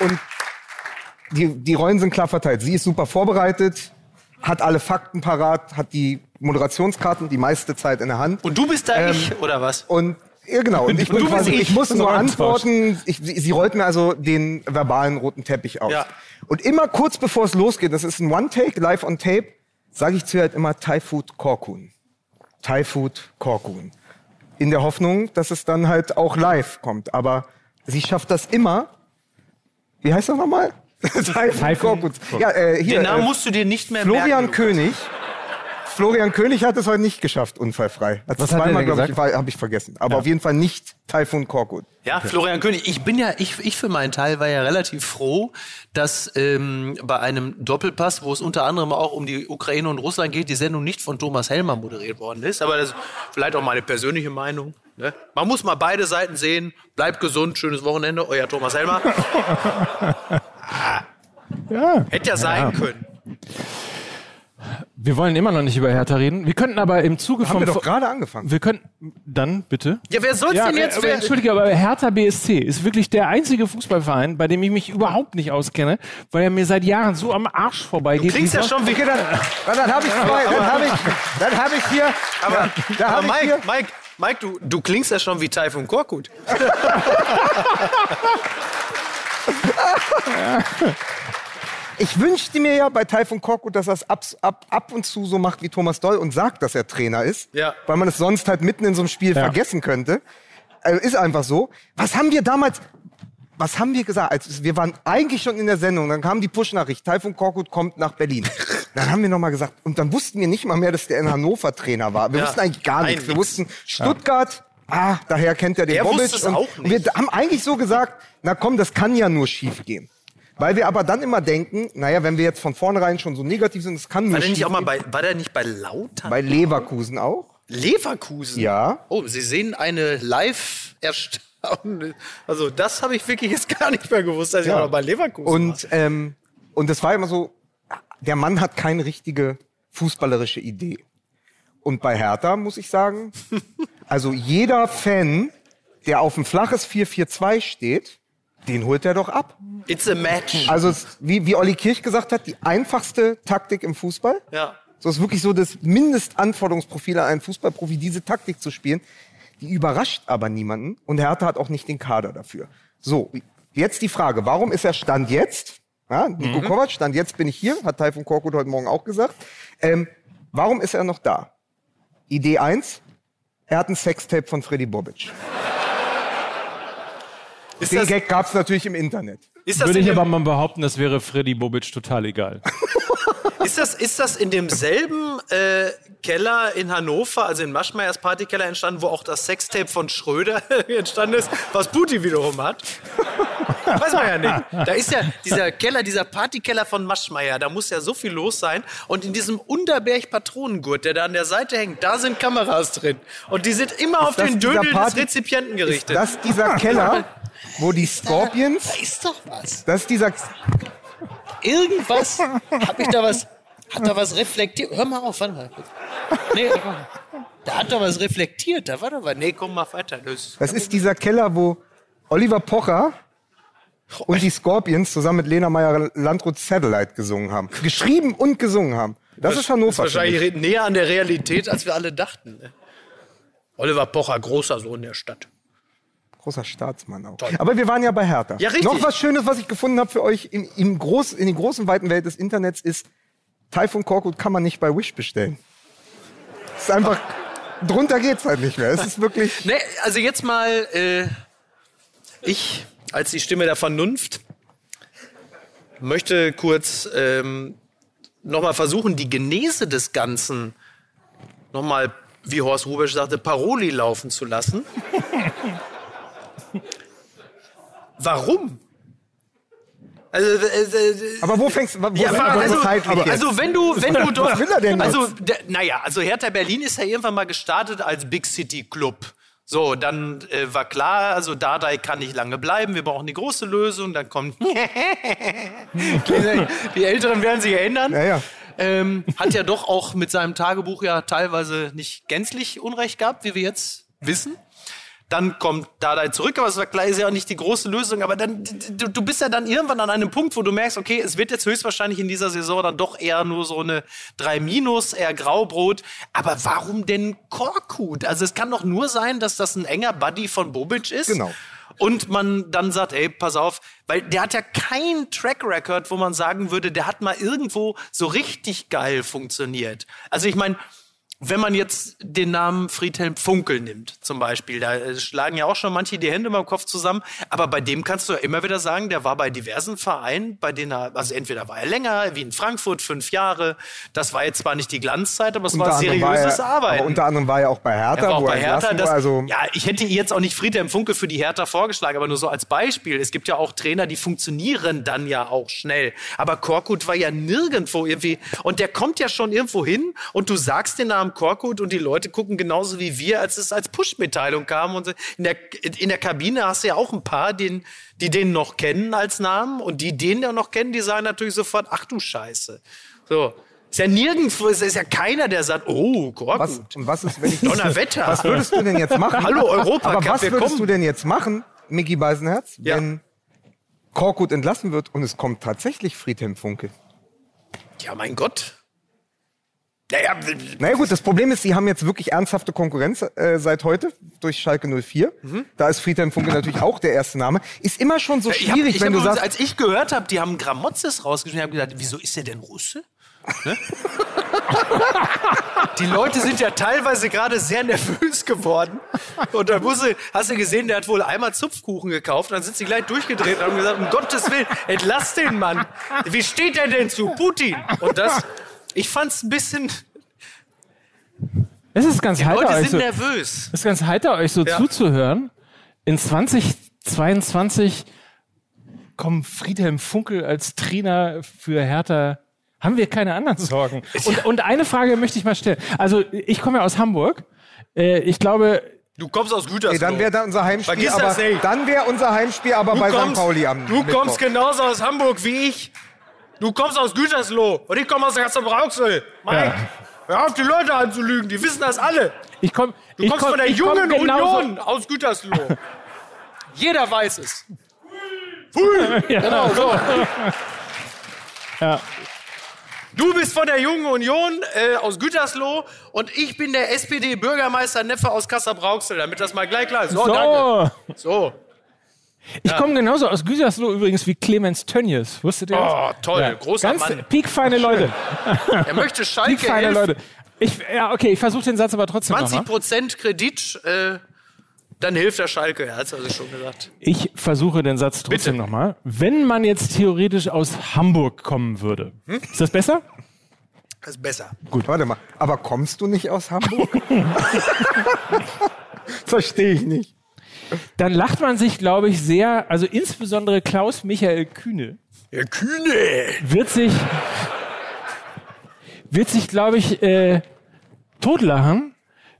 Und die, die Rollen sind klar verteilt. Sie ist super vorbereitet, hat alle Fakten parat, hat die Moderationskarten die meiste Zeit in der Hand. Und du bist da Ähm, ich, oder was? Und ja, genau. Und ich, bin du bist quasi, ich. ich muss nur antworten. Ich, sie, rollt mir also den verbalen roten Teppich aus. Ja. Und immer kurz bevor es losgeht, das ist ein One-Take, live on Tape, sage ich zu ihr halt immer Thai Food Korkun. Thai Food Korkun. In der Hoffnung, dass es dann halt auch live kommt. Aber sie schafft das immer. Wie heißt das nochmal? (laughs) Food Korkun. Ja, äh, hier, Den Namen äh, musst du dir nicht mehr Florian merken. König. Florian König hat es heute nicht geschafft, unfallfrei. Hat Was hat er zweimal, glaube ich, habe ich vergessen. Aber auf jeden Fall nicht Taifun Korkut. Ja, Florian König. Ich bin ja, ich, ich für meinen Teil war ja relativ froh, dass ähm, bei einem Doppelpass, wo es unter anderem auch um die Ukraine und Russland geht, die Sendung nicht von Thomas Helmer moderiert worden ist. Aber das ist vielleicht auch meine persönliche Meinung. Ne? Man muss mal beide Seiten sehen. Bleibt gesund, schönes Wochenende. Euer Thomas Helmer. (laughs) Ja. Hätte ja sein können. Wir wollen immer noch nicht über Hertha reden. Wir könnten aber im Zuge Haben vom. wir doch gerade angefangen. wir könnten. Dann bitte. Ja, wer soll's denn jetzt? aber, Wer, Entschuldige, aber Hertha BSC ist wirklich der einzige Fußballverein, bei dem ich mich überhaupt nicht auskenne, weil er mir seit Jahren so am Arsch vorbeigeht. klingst ja schon wie. Dann, dann, habe ich zwei. Dann habe ich, dann habe ich hier. Aber, ja, da aber Mike, hier. Mike, Mike, du, du klingst ja schon wie Taifun Korkut. (laughs) (laughs) Ich wünschte mir ja bei Taifun Korkut, dass er es ab, ab, ab und zu so macht wie Thomas Doll und sagt, dass er Trainer ist. Ja. Weil man es sonst halt mitten in so einem Spiel Ja. vergessen könnte. Also ist einfach so. Was haben wir damals, was haben wir gesagt? Also wir waren eigentlich schon in der Sendung, dann kam die Push-Nachricht, Taifun Korkut kommt nach Berlin. (laughs) Dann haben wir nochmal gesagt, und dann wussten wir nicht mal mehr, dass der in Hannover Trainer war. Wir Ja. wussten eigentlich gar nichts. Wir wussten Stuttgart, ah, daher kennt er den Der Bobic. es und auch und Wir haben eigentlich so gesagt, na komm, das kann ja nur schief gehen. Weil wir aber dann immer denken, naja, wenn wir jetzt von vornherein schon so negativ sind, es kann nur War der schief nicht auch mal bei, war der nicht bei Lauter? Bei Leverkusen auch. Leverkusen? Ja. Oh, Sie sehen eine live erstaunliche. Also, das habe ich wirklich jetzt gar nicht mehr gewusst, dass ich auch noch bei Leverkusen war. Und, ähm, und das war immer so, der Mann hat keine richtige fußballerische Idee. Und bei Hertha muss ich sagen, (laughs) also jeder Fan, der auf ein flaches 4-4-2 steht, den holt er doch ab. It's a match. Also wie, wie Olli Kirch gesagt hat, die einfachste Taktik im Fußball. Ja. So ist wirklich so das Mindestanforderungsprofil an einen Fußballprofi, diese Taktik zu spielen. Die überrascht aber niemanden und Hertha hat auch nicht den Kader dafür. So, jetzt die Frage, warum ist er Stand jetzt? Ja, Nico Kovac, Stand jetzt bin ich hier, hat Taifun Korkut heute Morgen auch gesagt. Ähm, warum ist er noch da? Idee eins: er hat ein Sextape von Freddy Bobic. Ist Den das, Gag gab's natürlich im Internet. ist, das Würde in ich aber mal behaupten, das wäre Freddy Bobic total egal. (laughs) ist, das, ist das in demselben äh, Keller in Hannover, also in Maschmeyers Partykeller entstanden, wo auch das Sextape von Schröder (laughs) entstanden ist, was Putin wiederum hat? (laughs) Weiß man ja nicht. Da ist ja dieser Keller, dieser Partykeller von Maschmeyer, da muss ja so viel los sein. Und in diesem Unterberg-Patronengurt, der da an der Seite hängt, da sind Kameras drin. Und die sind immer auf das den Dödel des Rezipienten gerichtet. Das ist dieser Keller, wo die Scorpions, da ist doch was. das ist dieser, Irgendwas. Hab ich da was. Hat da was reflektiert? Hör mal auf, warte mal. Nee, warte mal. da hat doch was reflektiert. Da war doch was. Nee, komm mal weiter. Das das ist dieser Keller, wo Oliver Pocher und die Scorpions zusammen mit Lena Meyer-Landrut Satellite gesungen haben. Geschrieben und gesungen haben. Das ist Hannover. ist wahrscheinlich näher an der Realität, als wir alle dachten. ne? Oliver Pocher, großer Sohn der Stadt. Großer Staatsmann auch. Aber wir waren ja bei Hertha. Ja, richtig. Noch was Schönes, was ich gefunden habe für euch im, im groß, in den großen, weiten Welt des Internets ist, Taifun Korkut kann man nicht bei Wish bestellen. Es ist einfach, drunter geht's halt nicht mehr. Es ist wirklich, (laughs) Nee, also jetzt mal, äh, ich als die Stimme der Vernunft möchte kurz ähm, nochmal versuchen, die Genese des Ganzen nochmal, wie Horst Rubisch sagte, Paroli laufen zu lassen. (laughs) Warum? Also, äh, äh, aber wo fängst wo ja, denn also, jetzt? also wenn du, wenn du doch, will er denn also, der, naja, also Hertha Berlin ist ja irgendwann mal gestartet als Big City Club. So, dann äh, war klar, also Dardai kann nicht lange bleiben, wir brauchen die große Lösung, dann kommt, (laughs) die Älteren werden sich erinnern. Ja, ja. Ähm, hat ja doch auch mit seinem Tagebuch ja teilweise nicht gänzlich Unrecht gehabt, wie wir jetzt wissen. Dann kommt Dardai zurück, aber es war klar, ist ja auch nicht die große Lösung. Aber dann, du, du bist ja dann irgendwann an einem Punkt, wo du merkst, okay, es wird jetzt höchstwahrscheinlich in dieser Saison dann doch eher nur so eine 3 Minus, eher Graubrot. Aber warum denn Korkut? Also es kann doch nur sein, dass das ein enger Buddy von Bobic ist. Genau. Und man dann sagt, ey, pass auf, weil der hat ja kein Track Record, wo man sagen würde, der hat mal irgendwo so richtig geil funktioniert. Also ich meine, wenn man jetzt den Namen Friedhelm Funkel nimmt, zum Beispiel, da äh, schlagen ja auch schon manche die Hände im Kopf zusammen, aber bei dem kannst du ja immer wieder sagen, der war bei diversen Vereinen, bei denen er, also entweder war er länger, wie in Frankfurt, fünf Jahre, das war jetzt zwar nicht die Glanzzeit, aber es war anderem seriöses er, Arbeiten. Aber unter anderem war er auch bei Hertha, Er war auch wo bei er Hertha. Das, war. Also, ja, ich hätte jetzt auch nicht Friedhelm Funke für die Hertha vorgeschlagen, aber nur so als Beispiel. Es gibt ja auch Trainer, die funktionieren dann ja auch schnell. Aber Korkut war ja nirgendwo irgendwie. Und der kommt ja schon irgendwo hin und du sagst den Namen Korkut und die Leute gucken genauso wie wir, als es als Push-Mitteilung kam. Und in der, in der Kabine hast du ja auch ein paar, den, die den noch kennen als Namen und die den ja noch kennen, die sagen natürlich sofort, ach du Scheiße. So. Ist ja nirgendwo, es ist ja keiner, der sagt, oh, Gott. Was, und was ist, wenn ich Donnerwetter. Was würdest du denn jetzt machen? (laughs) Hallo, Europa, Aber was würdest kommen. du denn jetzt machen, Micky Beisenherz, Ja. wenn Korkut entlassen wird und es kommt tatsächlich Friedhelm Funke? Ja, mein Gott. Naja, Naja gut, das Problem ist, sie haben jetzt wirklich ernsthafte Konkurrenz äh, seit heute durch Schalke 04. Mhm. Da ist Friedhelm Funke natürlich auch der erste Name. Ist immer schon so ich hab, schwierig, ich wenn hab du sagst, als ich gehört habe, die haben Gramotzes rausgeschrieben, habe ich gedacht, wieso ist der denn Russe? Ne? (laughs) Die Leute sind ja teilweise gerade sehr nervös geworden. Und da musste, hast du gesehen, der hat wohl einmal Zupfkuchen gekauft. Dann sind sie gleich durchgedreht und haben gesagt, um Gottes Willen, entlass den Mann. Wie steht er denn zu Putin? Und das, ich fand's ein bisschen, Es ist ganz heiter, Leute euch sind so, nervös. es ist ganz heiter, euch so Ja. zuzuhören. In 2022 kommt Friedhelm Funkel als Trainer für Hertha. Haben wir keine anderen Sorgen? Und, und eine Frage möchte ich mal stellen. Also, ich komme ja aus Hamburg. Äh, ich glaube, Du kommst aus Gütersloh. ey, dann wäre unser Heimspiel, Vergiss aber das nicht. dann wäre unser Heimspiel aber bei St. Pauli am Du Mittwoch. kommst genauso aus Hamburg wie ich. Du kommst aus Gütersloh und ich komme aus der Kassel Brauxel. Mike, hör auf, die Leute anzulügen. Die wissen das alle. ich komme. Du kommst von der ich komm jungen Union aus Gütersloh. (laughs) Jeder weiß es. (laughs) Genau so. ja. Du bist von der jungen Union äh, aus Gütersloh und ich bin der SPD-Bürgermeister Neffe aus Kassel-Brauxel, damit das mal gleich klar ist. So, danke. So. Ich komme genauso aus Gütersloh übrigens wie Clemens Tönnies. Wusstet ihr das? Oh, toll. Großer Ganz Mann. piekfeine Leute. Er möchte (laughs) Schalke Piekfeine 11, Leute. Ich, ja, okay, ich versuche den Satz aber trotzdem 20 nochmal. Prozent Kredit, äh, dann hilft der Schalke. Er hat es also schon gesagt. Ich versuche den Satz trotzdem nochmal. Wenn man jetzt theoretisch aus Hamburg kommen würde, Hm? ist das besser? Das ist besser. Gut, warte mal. Aber kommst du nicht aus Hamburg? (laughs) (laughs) Verstehe ich nicht. Dann lacht man sich, glaube ich, sehr, also insbesondere Klaus Michael Kühne Der Kühne. wird sich, wird sich, glaube ich, äh, totlachen,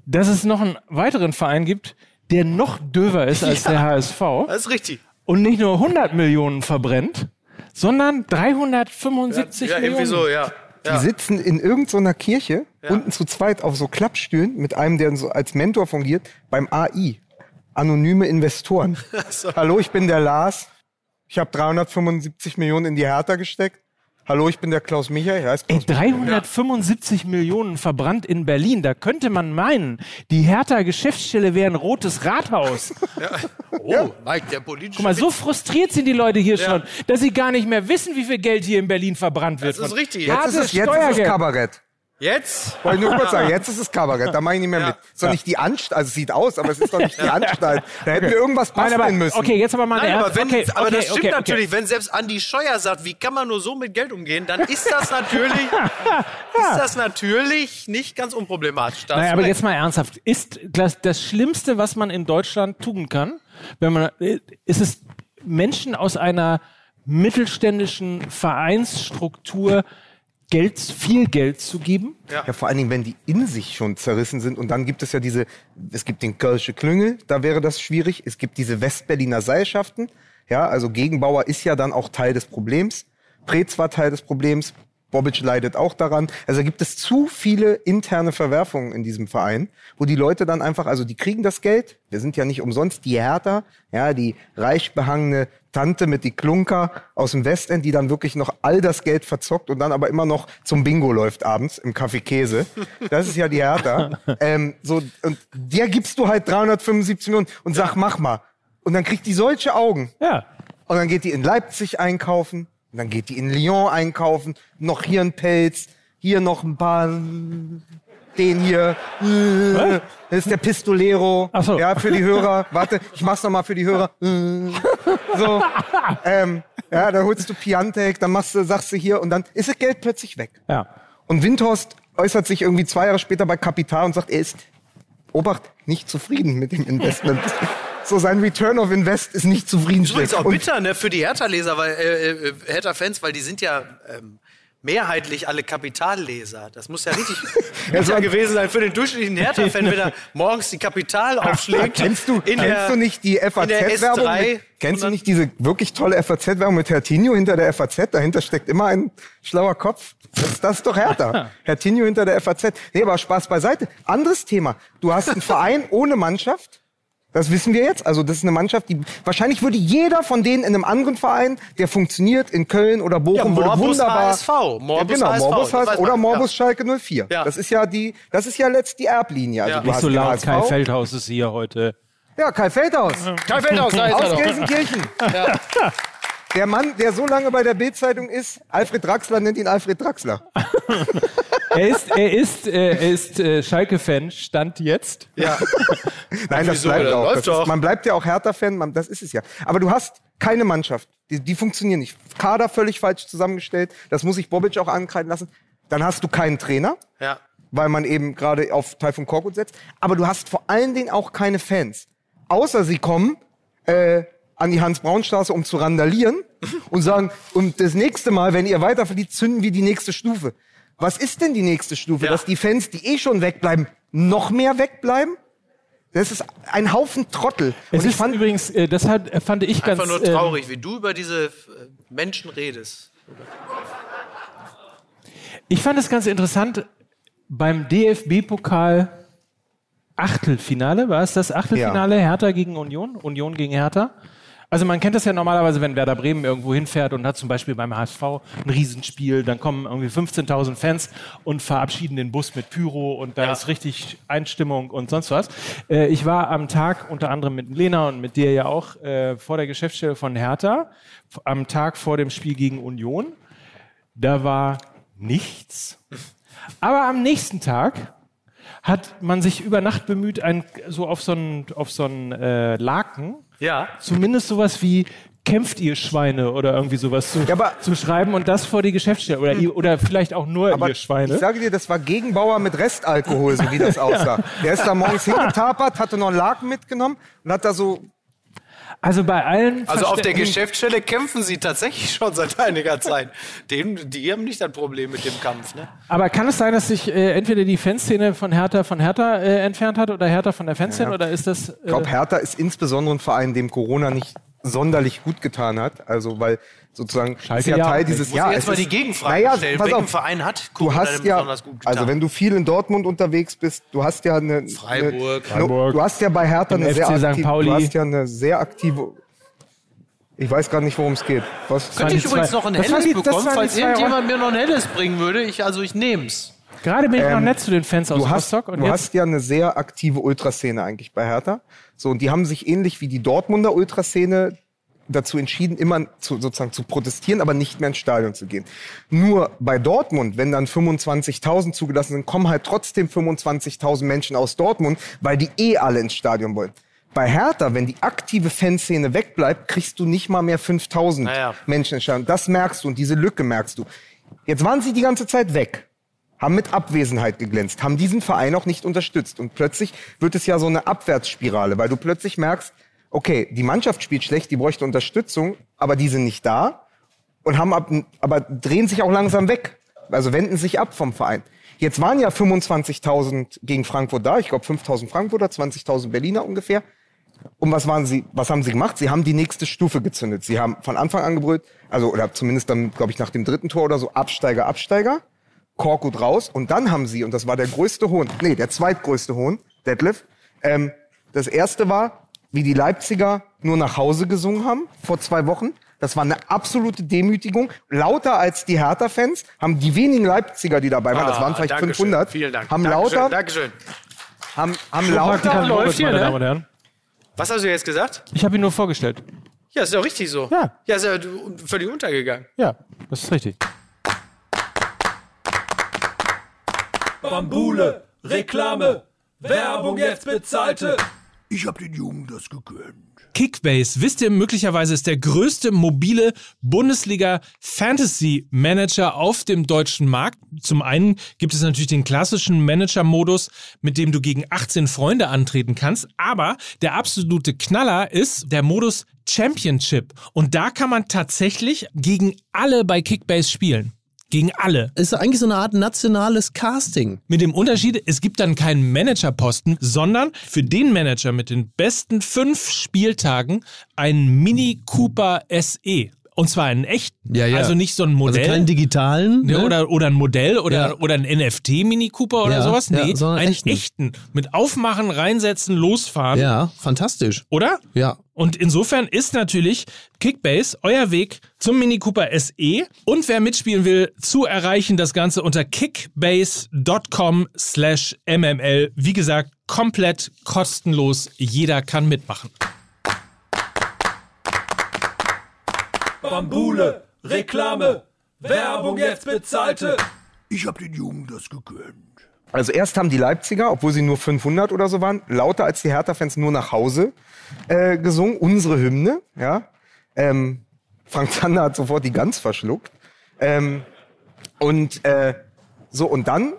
dass es noch einen weiteren Verein gibt, der noch döver ist als (laughs) der HSV Das ist richtig. und nicht nur 100 Millionen verbrennt, sondern 375 Ja, irgendwie Millionen. so, ja. Die ja. sitzen in irgendeiner Kirche, unten zu zweit auf so Klappstühlen, mit einem, der so als Mentor fungiert, beim AI. Anonyme Investoren. (laughs) Hallo, ich bin der Lars. Ich habe 375 Millionen in die Hertha gesteckt. Hallo, ich bin der Klaus Michael. Er heißt Ey, Klaus 375 Millionen verbrannt in Berlin. Da könnte man meinen, die Hertha Geschäftsstelle wäre ein rotes Rathaus. (laughs) Oh, Mike, der politische. Guck mal, so frustriert sind die Leute hier schon, dass sie gar nicht mehr wissen, wie viel Geld hier in Berlin verbrannt wird. Das ist richtig. Jetzt ist es, jetzt ist es Steuergeld. Kabarett. Jetzt? Wollte ich nur kurz sagen, jetzt ist es Kabarett, da mache ich nicht mehr Ja. mit. Ist doch nicht die Anstalt, also es sieht aus, aber es ist doch nicht die Anstalt. Da hätten wir irgendwas Nein, basteln aber, müssen. okay, jetzt aber mal Nein, eine aber, Ernst- wenn, okay, aber okay, das stimmt okay, okay. natürlich. Wenn selbst Andi Scheuer sagt, wie kann man nur so mit Geld umgehen, dann ist das natürlich, (laughs) ist das natürlich nicht ganz unproblematisch. Da hast Naja, aber jetzt mal ernsthaft. Ist das, das Schlimmste, was man in Deutschland tun kann, wenn man, äh, ist es Menschen aus einer mittelständischen Vereinsstruktur Geld, viel Geld zu geben? Ja, vor allen Dingen, wenn die in sich schon zerrissen sind. Und dann gibt es ja diese, es gibt den Kölsche Klüngel, da wäre das schwierig. Es gibt diese Westberliner Seilschaften. Ja, also Gegenbauer ist ja dann auch Teil des Problems. Preetz war Teil des Problems. Bobic leidet auch daran. Also gibt es zu viele interne Verwerfungen in diesem Verein, wo die Leute dann einfach, also die kriegen das Geld. Wir sind ja nicht umsonst die Hertha, ja, die reich behangene Tante mit die Klunker aus dem Westend, die dann wirklich noch all das Geld verzockt und dann aber immer noch zum Bingo läuft abends im Café Käse. Das ist ja die Hertha. (laughs) ähm, so, und der gibst du halt 375 Millionen und sag, mach mal. Und dann kriegt die solche Augen. Ja. Und dann geht die in Leipzig einkaufen. Und dann geht die in Lyon einkaufen. Noch hier ein Pelz. Hier noch ein paar. Den hier. Das ist der Pistolero. Ach so. Ja, für die Hörer. Warte, ich mach's noch mal für die Hörer. So. Ähm, ja, dann holst du Piantek, dann machst du, sagst du hier und dann ist das Geld plötzlich weg. Ja. Und Windhorst äußert sich irgendwie zwei Jahre später bei Kapital und sagt, er ist, Obacht, nicht zufrieden mit dem Investment. (laughs) so sein Return of Invest ist nicht Übrigens zufriedenstellend. auch Und bitter ne, für die Hertha-Leser, weil äh, äh, Hertha-Fans, weil die sind ja ähm, mehrheitlich alle Kapitalleser. Das muss ja richtig (laughs) (laughs) bitter gewesen sein für den durchschnittlichen Hertha-Fan, wenn er (laughs) morgens die Kapital aufschlägt. Kennst du, in kennst der, du nicht die FAZ-Werbung? S3 mit- Kennst du nicht diese wirklich tolle FAZ-Werbung mit Hertinho hinter der FAZ? Dahinter steckt immer ein schlauer Kopf. Das, das ist doch Hertha. Hertinho hinter der FAZ. Nee, aber Spaß beiseite. Anderes Thema. Du hast einen Verein ohne Mannschaft. Das wissen wir jetzt. Also das ist eine Mannschaft, die wahrscheinlich würde jeder von denen in einem anderen Verein, der funktioniert in Köln oder Bochum, Ja, würde Morbus wunderbar. HSV. Morbus ja, genau, HSV, Morbus HSV oder Morbus ja. Schalke 04. Ja. Das ist ja die, das ist ja letzt die Erblinie. Also Ja. du Nicht hast so laut, HSV. Kai Feldhaus ist hier heute. Ja, Kai Feldhaus. Kai Feldhaus, da ist Aus er doch. Gelsenkirchen. (laughs) Der Mann, der so lange bei der Bildzeitung ist, Alfred Draxler nennt ihn Alfred Draxler. (laughs) Er ist, er ist, äh, er ist äh, Schalke-Fan, stand jetzt. Ja. (laughs) Nein, das bleibt Das auch. Das ist, man bleibt ja auch Hertha-Fan, man- das ist es ja. Aber du hast keine Mannschaft. Die, die funktionieren nicht. Kader völlig falsch zusammengestellt. Das muss ich Bobic auch ankreiden lassen. Dann hast du keinen Trainer, ja. weil man eben gerade auf Taifun Korkut setzt. Aber du hast vor allen Dingen auch keine Fans. Außer sie kommen äh, an die Hans-Braun-Straße, um zu randalieren (laughs) und sagen, und das nächste Mal, wenn ihr weiter verliert, zünden wir die nächste Stufe. Was ist denn die nächste Stufe? Ja. Dass die Fans, die eh schon wegbleiben, noch mehr wegbleiben? Das ist ein Haufen Trottel. Es und ich ist fand, übrigens, äh, das hat, äh, fand ich ganz. Einfach nur traurig, wie du über diese äh, Menschen redest. Ich fand es ganz interessant beim DFB-Pokal Achtelfinale, war es das Achtelfinale Hertha gegen Union? Union gegen Hertha? Also man kennt das ja normalerweise, wenn Werder Bremen irgendwo hinfährt und hat zum Beispiel beim HSV ein Riesenspiel, dann kommen irgendwie 15.000 Fans und verabschieden den Bus mit Pyro und da Ja. ist richtig Einstimmung und sonst was. Äh, ich war am Tag unter anderem mit Lena und mit dir ja auch äh, vor der Geschäftsstelle von Hertha, am Tag vor dem Spiel gegen Union. Da war nichts. Aber am nächsten Tag hat man sich über Nacht bemüht, ein, so auf so einen auf so einen, äh, Laken, Ja. zumindest sowas wie kämpft ihr Schweine oder irgendwie sowas zu, Ja, aber- zu schreiben und das vor die Geschäftsstelle oder, ihr, oder vielleicht auch nur aber ihr Schweine. ich sage dir, das war Gegenbauer mit Restalkohol, so wie das (laughs) aussah. Der ist da morgens hingetapert, hatte noch einen Laken mitgenommen und hat da so Also bei allen Also auf der Geschäftsstelle kämpfen sie tatsächlich schon seit einiger Zeit. Dem, die haben nicht das Problem mit dem Kampf. Ne? Aber kann es sein, dass sich äh, entweder die Fanszene von Hertha von Hertha äh, entfernt hat oder Hertha von der Fanszene oder ist das? Äh, Ich glaube, Hertha ist insbesondere ein Verein, dem Corona nicht sonderlich gut getan hat. Also, weil sozusagen Schalke ist ja Teil dieses Muss ja, ich jetzt es mal die Gegenfrage naja, stellen. Pass Welchen auf, Verein hat du Corona hast ja, besonders gut getan? also wenn du viel in Dortmund unterwegs bist, du hast ja eine, Freiburg. eine Freiburg. du hast ja bei Hertha eine sehr FC St. aktive, Pauli. du hast ja eine sehr aktive. Ich weiß gar nicht, worum es geht. Was? Könnte ich übrigens zwei- noch ein Helles die- das bekommen, falls irgendjemand mir noch ein Helles bringen würde. Ich, also ich nehm's. Gerade bin ich noch Ähm, nett zu den Fans aus du hast, Rostock und du jetzt hast ja eine sehr aktive Ultraszene eigentlich bei Hertha. So, und die haben sich ähnlich wie die Dortmunder Ultraszene dazu entschieden, immer zu, sozusagen zu protestieren, aber nicht mehr ins Stadion zu gehen. Nur bei Dortmund, wenn dann 25.000 zugelassen sind, kommen halt trotzdem 25.000 Menschen aus Dortmund, weil die eh alle ins Stadion wollen. Bei Hertha, wenn die aktive Fanszene wegbleibt, kriegst du nicht mal mehr 5.000 Naja. Menschen ins Stadion. Das merkst du und diese Lücke merkst du. Jetzt waren sie die ganze Zeit weg haben mit Abwesenheit geglänzt, haben diesen Verein auch nicht unterstützt. Und plötzlich wird es ja so eine Abwärtsspirale, weil du plötzlich merkst, okay, die Mannschaft spielt schlecht, die bräuchte Unterstützung, aber die sind nicht da und haben ab, aber drehen sich auch langsam weg. Also wenden sich ab vom Verein. Jetzt waren ja 25.000 gegen Frankfurt da, ich glaube 5.000 Frankfurter, 20.000 Berliner ungefähr. Und was waren sie, was haben sie gemacht? Sie haben die nächste Stufe gezündet. Sie haben von Anfang an gebrüllt, also, oder zumindest dann, glaube ich, nach dem dritten Tor oder so, Absteiger, Absteiger. Korkut raus. Und dann haben sie, und das war der größte Hohn, nee, der zweitgrößte Hohn, Detlef, ähm, das erste war, wie die Leipziger nur nach Hause gesungen haben vor zwei Wochen. Das war eine absolute Demütigung. Lauter als die Hertha-Fans haben die wenigen Leipziger, die dabei waren, das waren vielleicht Ah, Dankeschön. 500, Vielen Dank. haben Dankeschön, lauter, Dankeschön. haben, haben lauter, läuft hier, meine ne? Damen und Herren. Was hast du jetzt gesagt? Ich habe ihn nur vorgestellt. Ja, ist ja richtig so. Ja. Ja, ist ja völlig untergegangen. Ja, das ist richtig. Bambule, Reklame, Werbung jetzt bezahlte. Ich hab den Jungen das gegönnt. Kickbase, wisst ihr, möglicherweise ist der größte mobile Bundesliga Fantasy Manager auf dem deutschen Markt. Zum einen gibt es natürlich den klassischen Manager-Modus, mit dem du gegen 18 Freunde antreten kannst. Aber der absolute Knaller ist der Modus Championship. Und da kann man tatsächlich gegen alle bei Kickbase spielen. Gegen alle. Ist eigentlich so eine Art nationales Casting. Mit dem Unterschied, es gibt dann keinen Managerposten, sondern für den Manager mit den besten fünf Spieltagen einen Mini Cooper SE. Und zwar einen echten. Ja, ja. Also nicht so ein Modell. Also keinen digitalen. Ne? oder, oder ein Modell oder, Ja. oder ein NFT-Mini Cooper oder sowas. Nee, einen echten. echten. Mit Aufmachen, reinsetzen, losfahren. ja, fantastisch. Oder? Ja. Und insofern ist natürlich Kickbase euer Weg zum Mini Cooper SE. Und wer mitspielen will, zu erreichen das Ganze unter kickbase.com slash mml. Wie gesagt, komplett kostenlos. Jeder kann mitmachen. Bambule, Reklame, Werbung jetzt bezahlte. Ich hab den Jungen das gegönnt. Also erst haben die Leipziger, obwohl sie nur 500 oder so waren, lauter als die Hertha-Fans nur nach Hause äh, gesungen. Unsere Hymne, ja. Ähm, Frank Zander hat sofort die Gans verschluckt. Ähm, und äh, so, und dann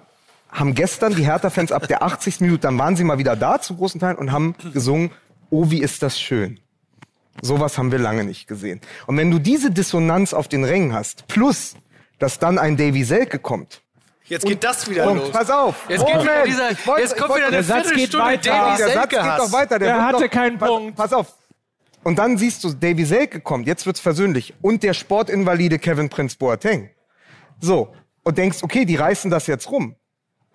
haben gestern die Hertha-Fans ab der 80. Minute, dann waren sie mal wieder da zu großen Teilen und haben gesungen, oh, wie ist das schön. Sowas haben wir lange nicht gesehen. Und wenn du diese Dissonanz auf den Rängen hast, plus, dass dann ein Davy Selke kommt, Jetzt geht das wieder und los. pass auf. Jetzt, geht wieder dieser, jetzt ich kommt wollte- wieder eine der Satz geht Viertelstunde weiter. Davy der Satz Selke geht doch weiter. Der Der hatte doch, keinen pass, Punkt. Pass auf. Und dann siehst du, Davy Selke kommt, jetzt wird's versöhnlich. Und der Sportinvalide Kevin Prince Boateng. So. Und denkst, okay, die reißen das jetzt rum.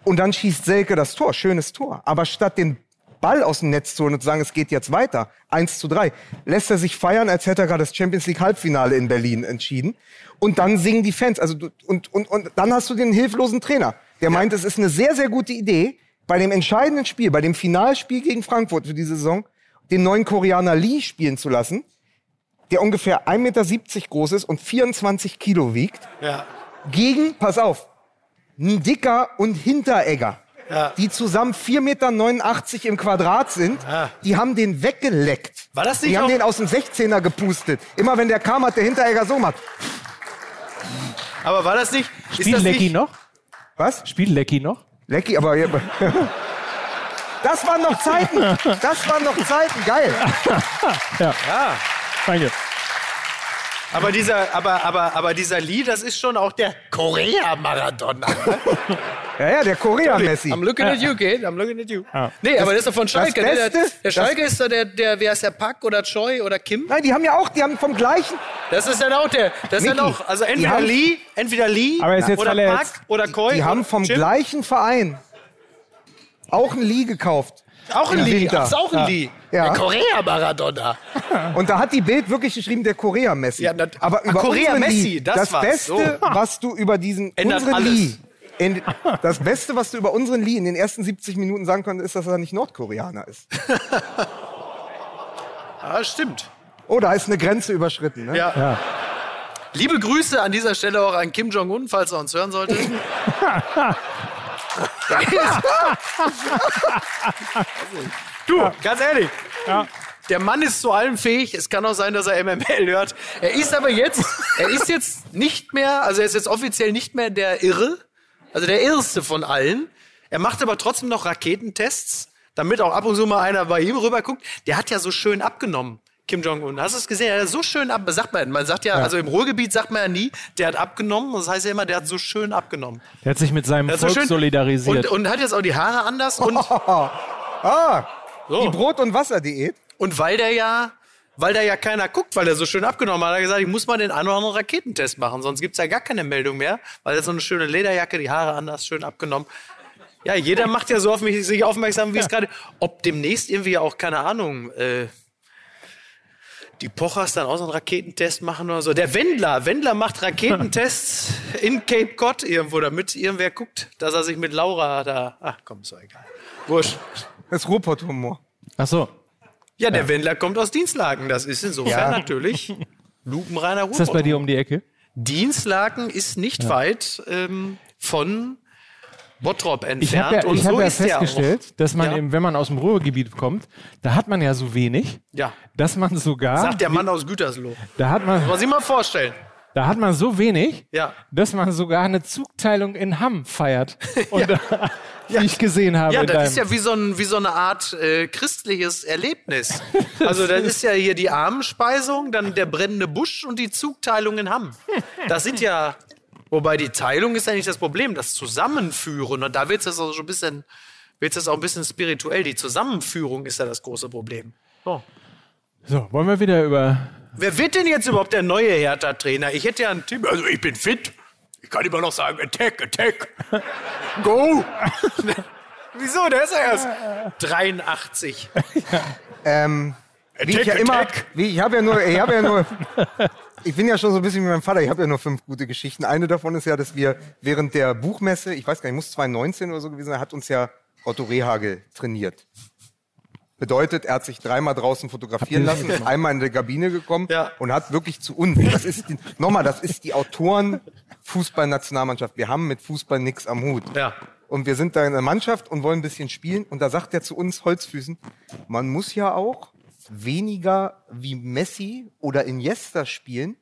Und dann schießt Selke das Tor. Schönes Tor. Aber statt den Ball aus dem Netz zu holen und zu sagen, es geht jetzt weiter, 1 zu 3, lässt er sich feiern, als hätte er gerade das Champions League Halbfinale in Berlin entschieden. Und dann singen die Fans. Also du, und, und, und dann hast du den hilflosen Trainer, der meint, es ist eine sehr, sehr gute Idee, bei dem entscheidenden Spiel, bei dem Finalspiel gegen Frankfurt für diese Saison, den neuen Koreaner Lee spielen zu lassen, der ungefähr 1,70 Meter groß ist und 24 Kilo wiegt, Ja. gegen, pass auf, ein Dicker und Hinteregger, Ja. die zusammen 4,89 Meter im Quadrat sind, Ja. die haben den weggeleckt. War das nicht Die haben den aus dem 16er gepustet. Immer wenn der kam, hat der Hinteregger so gemacht. Aber war das nicht? Spielt Lecky nicht, noch? Was? Spielt Lecky noch? Lecky, aber... Das waren noch Zeiten. Das waren noch Zeiten. Geil. Ja. Danke. Aber dieser, aber, aber, aber dieser Lee, das ist schon auch der Korea-Maradona. (laughs) Ja, ja, der Korea-Messi. I'm looking at you, kid. I'm looking at you. Ja. Nee, aber das ist doch von Schalke. ne? Der, Beste- der Schalke das- ist doch der, der, wer ist der Pack oder Choi oder Kim? Nein, die haben ja auch, die haben vom gleichen... Das ist dann auch der, das ist dann auch, also die entweder haben- Lee, entweder Lee Aber er ist jetzt oder verletzt. Pack oder Koi. Die haben oder vom Jim. gleichen Verein auch einen Lee gekauft. Auch ein Lee. Ach, ist auch ein Ja. Lee. Ja. Der Korea-Maradona. (laughs) Und da hat die Bild wirklich geschrieben, der Korea-Messi. Ja, das- Aber Ah, über Korea-Messi, unseren Lee, das das. Beste, So. (laughs) was du über diesen Ändert unseren alles. Lee, in, das Beste, was du über unseren Lee in den ersten 70 Minuten sagen konntest, ist, dass er nicht Nordkoreaner ist. (laughs) Ah, stimmt. Oh, da ist eine Grenze überschritten. Ne? Ja. Ja. Liebe Grüße an dieser Stelle auch an Kim Jong-un, falls er uns hören sollte. Du, ganz ehrlich. Der Mann ist zu allem fähig. Es kann auch sein, dass er MML hört. Er ist aber jetzt, er ist jetzt nicht mehr, also er ist jetzt offiziell nicht mehr der Irre, also der Irrste von allen. Er macht aber trotzdem noch Raketentests, damit auch ab und zu mal einer bei ihm rüberguckt. Der hat ja so schön abgenommen. Kim Jong-un. Hast du es gesehen? Er hat so schön ab, sagt man, man sagt ja, also im Ruhrgebiet sagt man ja nie, der hat abgenommen. Das heißt ja immer, der hat so schön abgenommen. Der hat sich mit seinem so Volk schön- solidarisiert. Und, und hat jetzt auch die Haare anders und, (laughs) Ah, So. die Brot- und Wasserdiät. und weil der ja, weil da ja keiner guckt, weil er so schön abgenommen hat, hat er gesagt, ich muss mal den einen oder anderen Raketentest machen, sonst gibt's ja gar keine Meldung mehr, weil er so eine schöne Lederjacke, die Haare anders, schön abgenommen. Ja, jeder macht ja so auf mich sich aufmerksam, wie es gerade, ob demnächst irgendwie auch, keine Ahnung, äh, die Pochers dann auch so einen Raketentest machen oder so. Der Wendler, Wendler macht Raketentests (laughs) in Cape Cod irgendwo, damit irgendwer guckt, dass er sich mit Laura da, ach komm, ist doch egal. Wurscht. Das ist Ruhrpott-Humor. Ach so. Ja, der Wendler kommt aus Dienstlaken. Das ist insofern Ja. natürlich (laughs) lupenreiner Ruhrpott. Ist das bei dir um die Ecke? Dienstlaken ist nicht weit ähm, von Bottrop entfernt. Ich habe ja, und ich so hab ja ist der festgestellt, dass man, Ja. eben, wenn man aus dem Ruhrgebiet kommt, da hat man ja so wenig, Ja, dass man sogar, sagt der Mann aus Gütersloh. da hat man, Muss ich mal vorstellen. da hat man so wenig, Ja. dass man sogar eine Zugteilung in Hamm feiert. (laughs) Und da, wie ich gesehen habe. Ja, das ist ja wie so, ein, wie so eine Art äh, christliches Erlebnis. (laughs) Also das ist ja hier die Armenspeisung, dann der brennende Busch und die Zugteilung in Hamm. (laughs) Das sind ja Wobei die Teilung ist ja nicht das Problem, das Zusammenführen. Und da wird es auch so ein bisschen, wird es auch ein bisschen spirituell. Die Zusammenführung ist ja das große Problem. So. So, wollen wir wieder über. Wer wird denn jetzt überhaupt der neue Hertha-Trainer? Ich hätte ja einen Tipp. Also ich bin fit. Ich kann immer noch sagen, Attack, Attack. Go! (laughs) Wieso? Der ist ja erst 83. Ähm, wie ich ja immer, wie ich habe ja nur, ich habe ja nur, (laughs) ich bin ja schon so ein bisschen wie mein Vater. Ich habe ja nur fünf gute Geschichten. Eine davon ist ja, dass wir während der Buchmesse, ich weiß gar nicht, muss 2019 oder so gewesen sein, hat uns ja Otto Rehagel trainiert. Bedeutet, er hat sich dreimal draußen fotografieren lassen, ist einmal in die Kabine gekommen Ja. und hat wirklich zu uns, das ist die, nochmal, das ist die Autoren Fußballnationalmannschaft. Wir haben mit Fußball nichts am Hut. Ja. Und wir sind da in der Mannschaft und wollen ein bisschen spielen. Und da sagt er zu uns Holzfüßen, man muss ja auch weniger wie Messi oder Iniesta spielen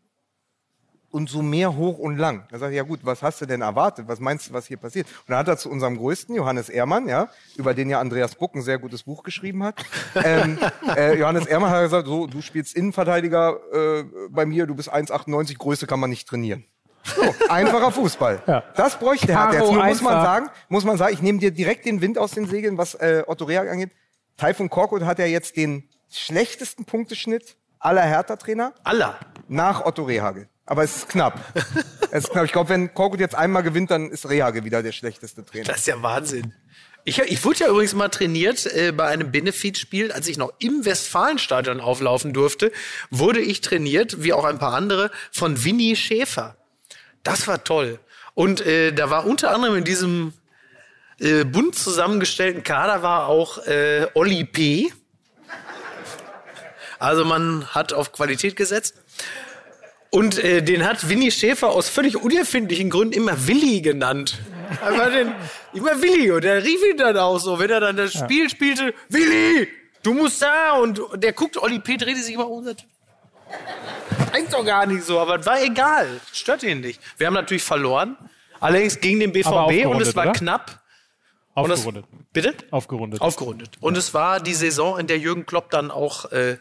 und so mehr hoch und lang. Da sag ich, ja gut, was hast du denn erwartet? Was meinst du, was hier passiert? Und dann hat er zu unserem größten, Johannes Ehrmann, ja, über den ja Andreas Buck ein sehr gutes Buch geschrieben hat. (laughs) ähm, äh, Johannes Ehrmann hat gesagt, so, du spielst Innenverteidiger äh, bei mir, du bist 1,98, Größe kann man nicht trainieren. So, einfacher Fußball. Das bräuchte er. Jetzt nur muss man sagen, muss man sagen, ich nehme dir direkt den Wind aus den Segeln, was äh, Otto Rehag angeht. Taifun Korkut hat ja jetzt den schlechtesten Punkteschnitt aller Hertha-Trainer Allah. nach Otto Rehagel. Aber es ist knapp. es ist knapp. Ich glaube, wenn Korkut jetzt einmal gewinnt, dann ist Rehagel wieder der schlechteste Trainer. Das ist ja Wahnsinn. Ich, ich wurde ja übrigens mal trainiert äh, bei einem Benefit-Spiel, als ich noch im Westfalenstadion auflaufen durfte, wurde ich trainiert, wie auch ein paar andere, von Winnie Schäfer. Das war toll. Und äh, da war unter anderem in diesem äh, bunt zusammengestellten Kader war auch äh, Olli P. Also man hat auf Qualität gesetzt. Und äh, den hat Winnie Schäfer aus völlig unerfindlichen Gründen immer Willi genannt. Einfach den, immer Willi. Und der rief ihn dann auch so, wenn er dann das Spiel spielte, Willi, du musst da. Und der guckt, Olli P. drehte sich immer um eigentlich doch gar nicht so, aber es war egal. Stört ihn nicht. Wir haben natürlich verloren. Allerdings gegen den BVB und es aufgerundet, war oder? knapp. Und das, Aufgerundet. bitte? Aufgerundet. Aufgerundet. Und es war die Saison, in der Jürgen Klopp dann auch. Äh,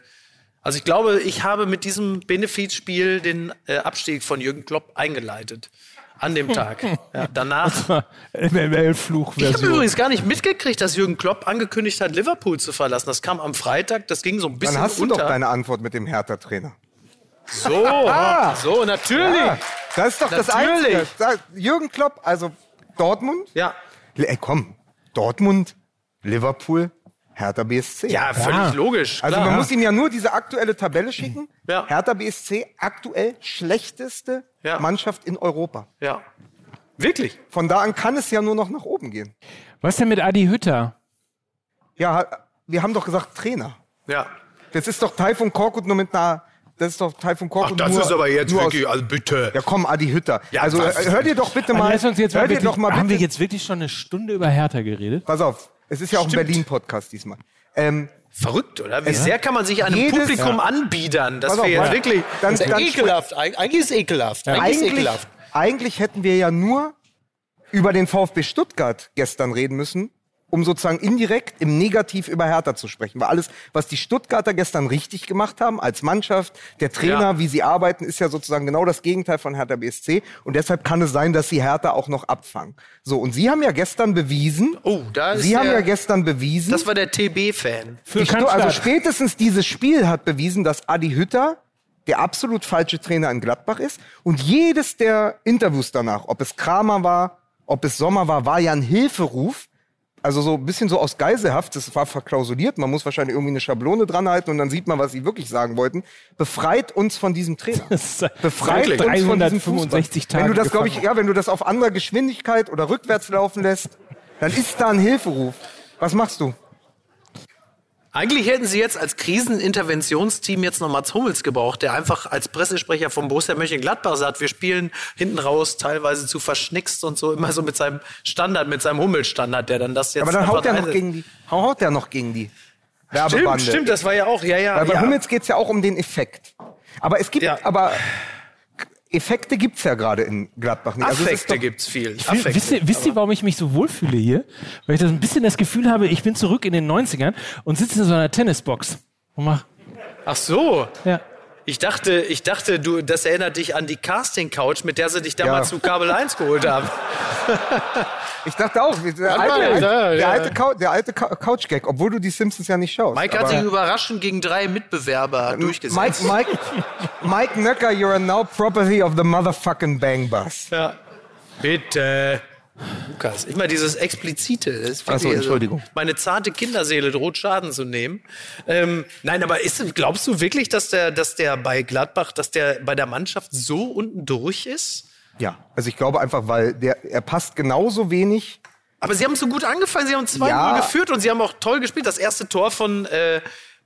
also ich glaube, ich habe mit diesem Benefizspiel den äh, Abstieg von Jürgen Klopp eingeleitet. An dem Tag. (laughs) Ja, danach. (laughs) Ich habe übrigens gar nicht mitgekriegt, dass Jürgen Klopp angekündigt hat, Liverpool zu verlassen. Das kam am Freitag, das ging so ein bisschen Dann hast du unter. doch deine Antwort mit dem Hertha-Trainer. so, (laughs) so, natürlich. Ja, das ist doch das Natürlich. Einzige. Sag, Jürgen Klopp, also Dortmund. Ja. Ey, komm, Dortmund, Liverpool, Hertha BSC. Ja, völlig logisch. Also klar. man muss ihm ja nur diese aktuelle Tabelle schicken. Ja. Hertha BSC aktuell schlechteste Ja. Mannschaft in Europa. ja. Wirklich? Von da an kann es ja nur noch nach oben gehen. Was denn mit Adi Hütter? Ja, wir haben doch gesagt Trainer. Ja. Das ist doch Taifun Korkut nur mit einer. Das ist doch Taifun Ach, Korkut das nur, ist aber jetzt wirklich, Aus, also bitte. ja, komm, Adi Hütter. Ja, also äh, hör dir doch bitte mal. Lass uns jetzt mal hör wirklich, doch mal haben wir bitte. jetzt wirklich schon eine Stunde über Hertha geredet? Pass auf, es ist ja auch ein Stimmt. Berlin-Podcast diesmal. Ähm, Verrückt, oder? Wie sehr kann man sich einem Jedes- Publikum Ja. anbiedern? Das Pass auf, jetzt warte. wirklich Dann- das ist ja ekelhaft. Eig- Eigentlich ist es ekelhaft. Eigentlich, ist es eigentlich, ekelhaft. eigentlich hätten wir ja nur über den VfB Stuttgart gestern reden müssen, um sozusagen indirekt im Negativ über Hertha zu sprechen. Weil alles, was die Stuttgarter gestern richtig gemacht haben als Mannschaft, der Trainer, Ja. wie sie arbeiten, ist ja sozusagen genau das Gegenteil von Hertha BSC. Und deshalb kann es sein, dass sie Hertha auch noch abfangen. So, und sie haben ja gestern bewiesen, Oh, da ist sie haben der- ja gestern bewiesen, Das war der TB-Fan. Also spätestens dieses Spiel hat bewiesen, dass Adi Hütter der absolut falsche Trainer in Gladbach ist. Und jedes der Interviews danach, ob es Kramer war, ob es Sommer war, war ja ein Hilferuf. Also so ein bisschen so aus Geiselhaft, das war verklausuliert, man muss wahrscheinlich irgendwie eine Schablone dran halten und dann sieht man, was sie wirklich sagen wollten. Befreit uns von diesem Trainer. (laughs) Befreit uns von diesem 365 Fußball. Wenn du Tage das, glaube ich, ja, wenn du das auf anderer Geschwindigkeit oder rückwärts laufen lässt, dann ist da ein Hilferuf. Was machst du? Eigentlich hätten sie jetzt als Kriseninterventionsteam jetzt noch Mats Hummels gebraucht, der einfach als Pressesprecher von Borussia Mönchengladbach sagt, wir spielen hinten raus teilweise zu verschnickst und so, immer so mit seinem Standard, mit seinem Hummels-Standard, der dann das jetzt Aber dann haut der noch gegen die, haut der noch gegen die Stimmt, Werbebande. stimmt, das war ja auch, ja, ja. Weil bei ja. Hummels geht's ja auch um den Effekt. Aber es gibt, Ja. aber Effekte gibt's ja gerade in Gladbach nicht. Also es Affekte doch- gibt's viel. Wisst Affekte. ihr, wisst ihr, warum ich mich so wohlfühle hier? Weil ich das ein bisschen das Gefühl habe, ich bin zurück in den 90ern und sitze in so einer Tennisbox. Und mach, Ach so. ja. Ich dachte, ich dachte, du, das erinnert dich an die Casting-Couch, mit der sie dich damals Ja. zu Kabel 1 geholt haben. (laughs) Ich dachte auch, der mal, alte, ja, der ja. alte, der alte Cou- Couch-Gag, obwohl du die Simpsons ja nicht schaust. Mike hat sich überraschend gegen drei Mitbewerber durchgesetzt. Mike, Mike, Mike Nöcker, you're now property of the motherfucking Bang Bus. Ja. Bitte. Lukas, immer dieses Explizite. Das ist Ach so, wirklich- Entschuldigung. meine zarte Kinderseele droht Schaden zu nehmen. Ähm, nein, aber ist, glaubst du wirklich, dass der, dass der bei Gladbach, dass der bei der Mannschaft so unten durch ist? Ja, also ich glaube einfach, weil der, er passt genauso wenig. Aber sie haben so gut angefangen, sie haben 2-0 Ja. geführt und sie haben auch toll gespielt. Das erste Tor von äh,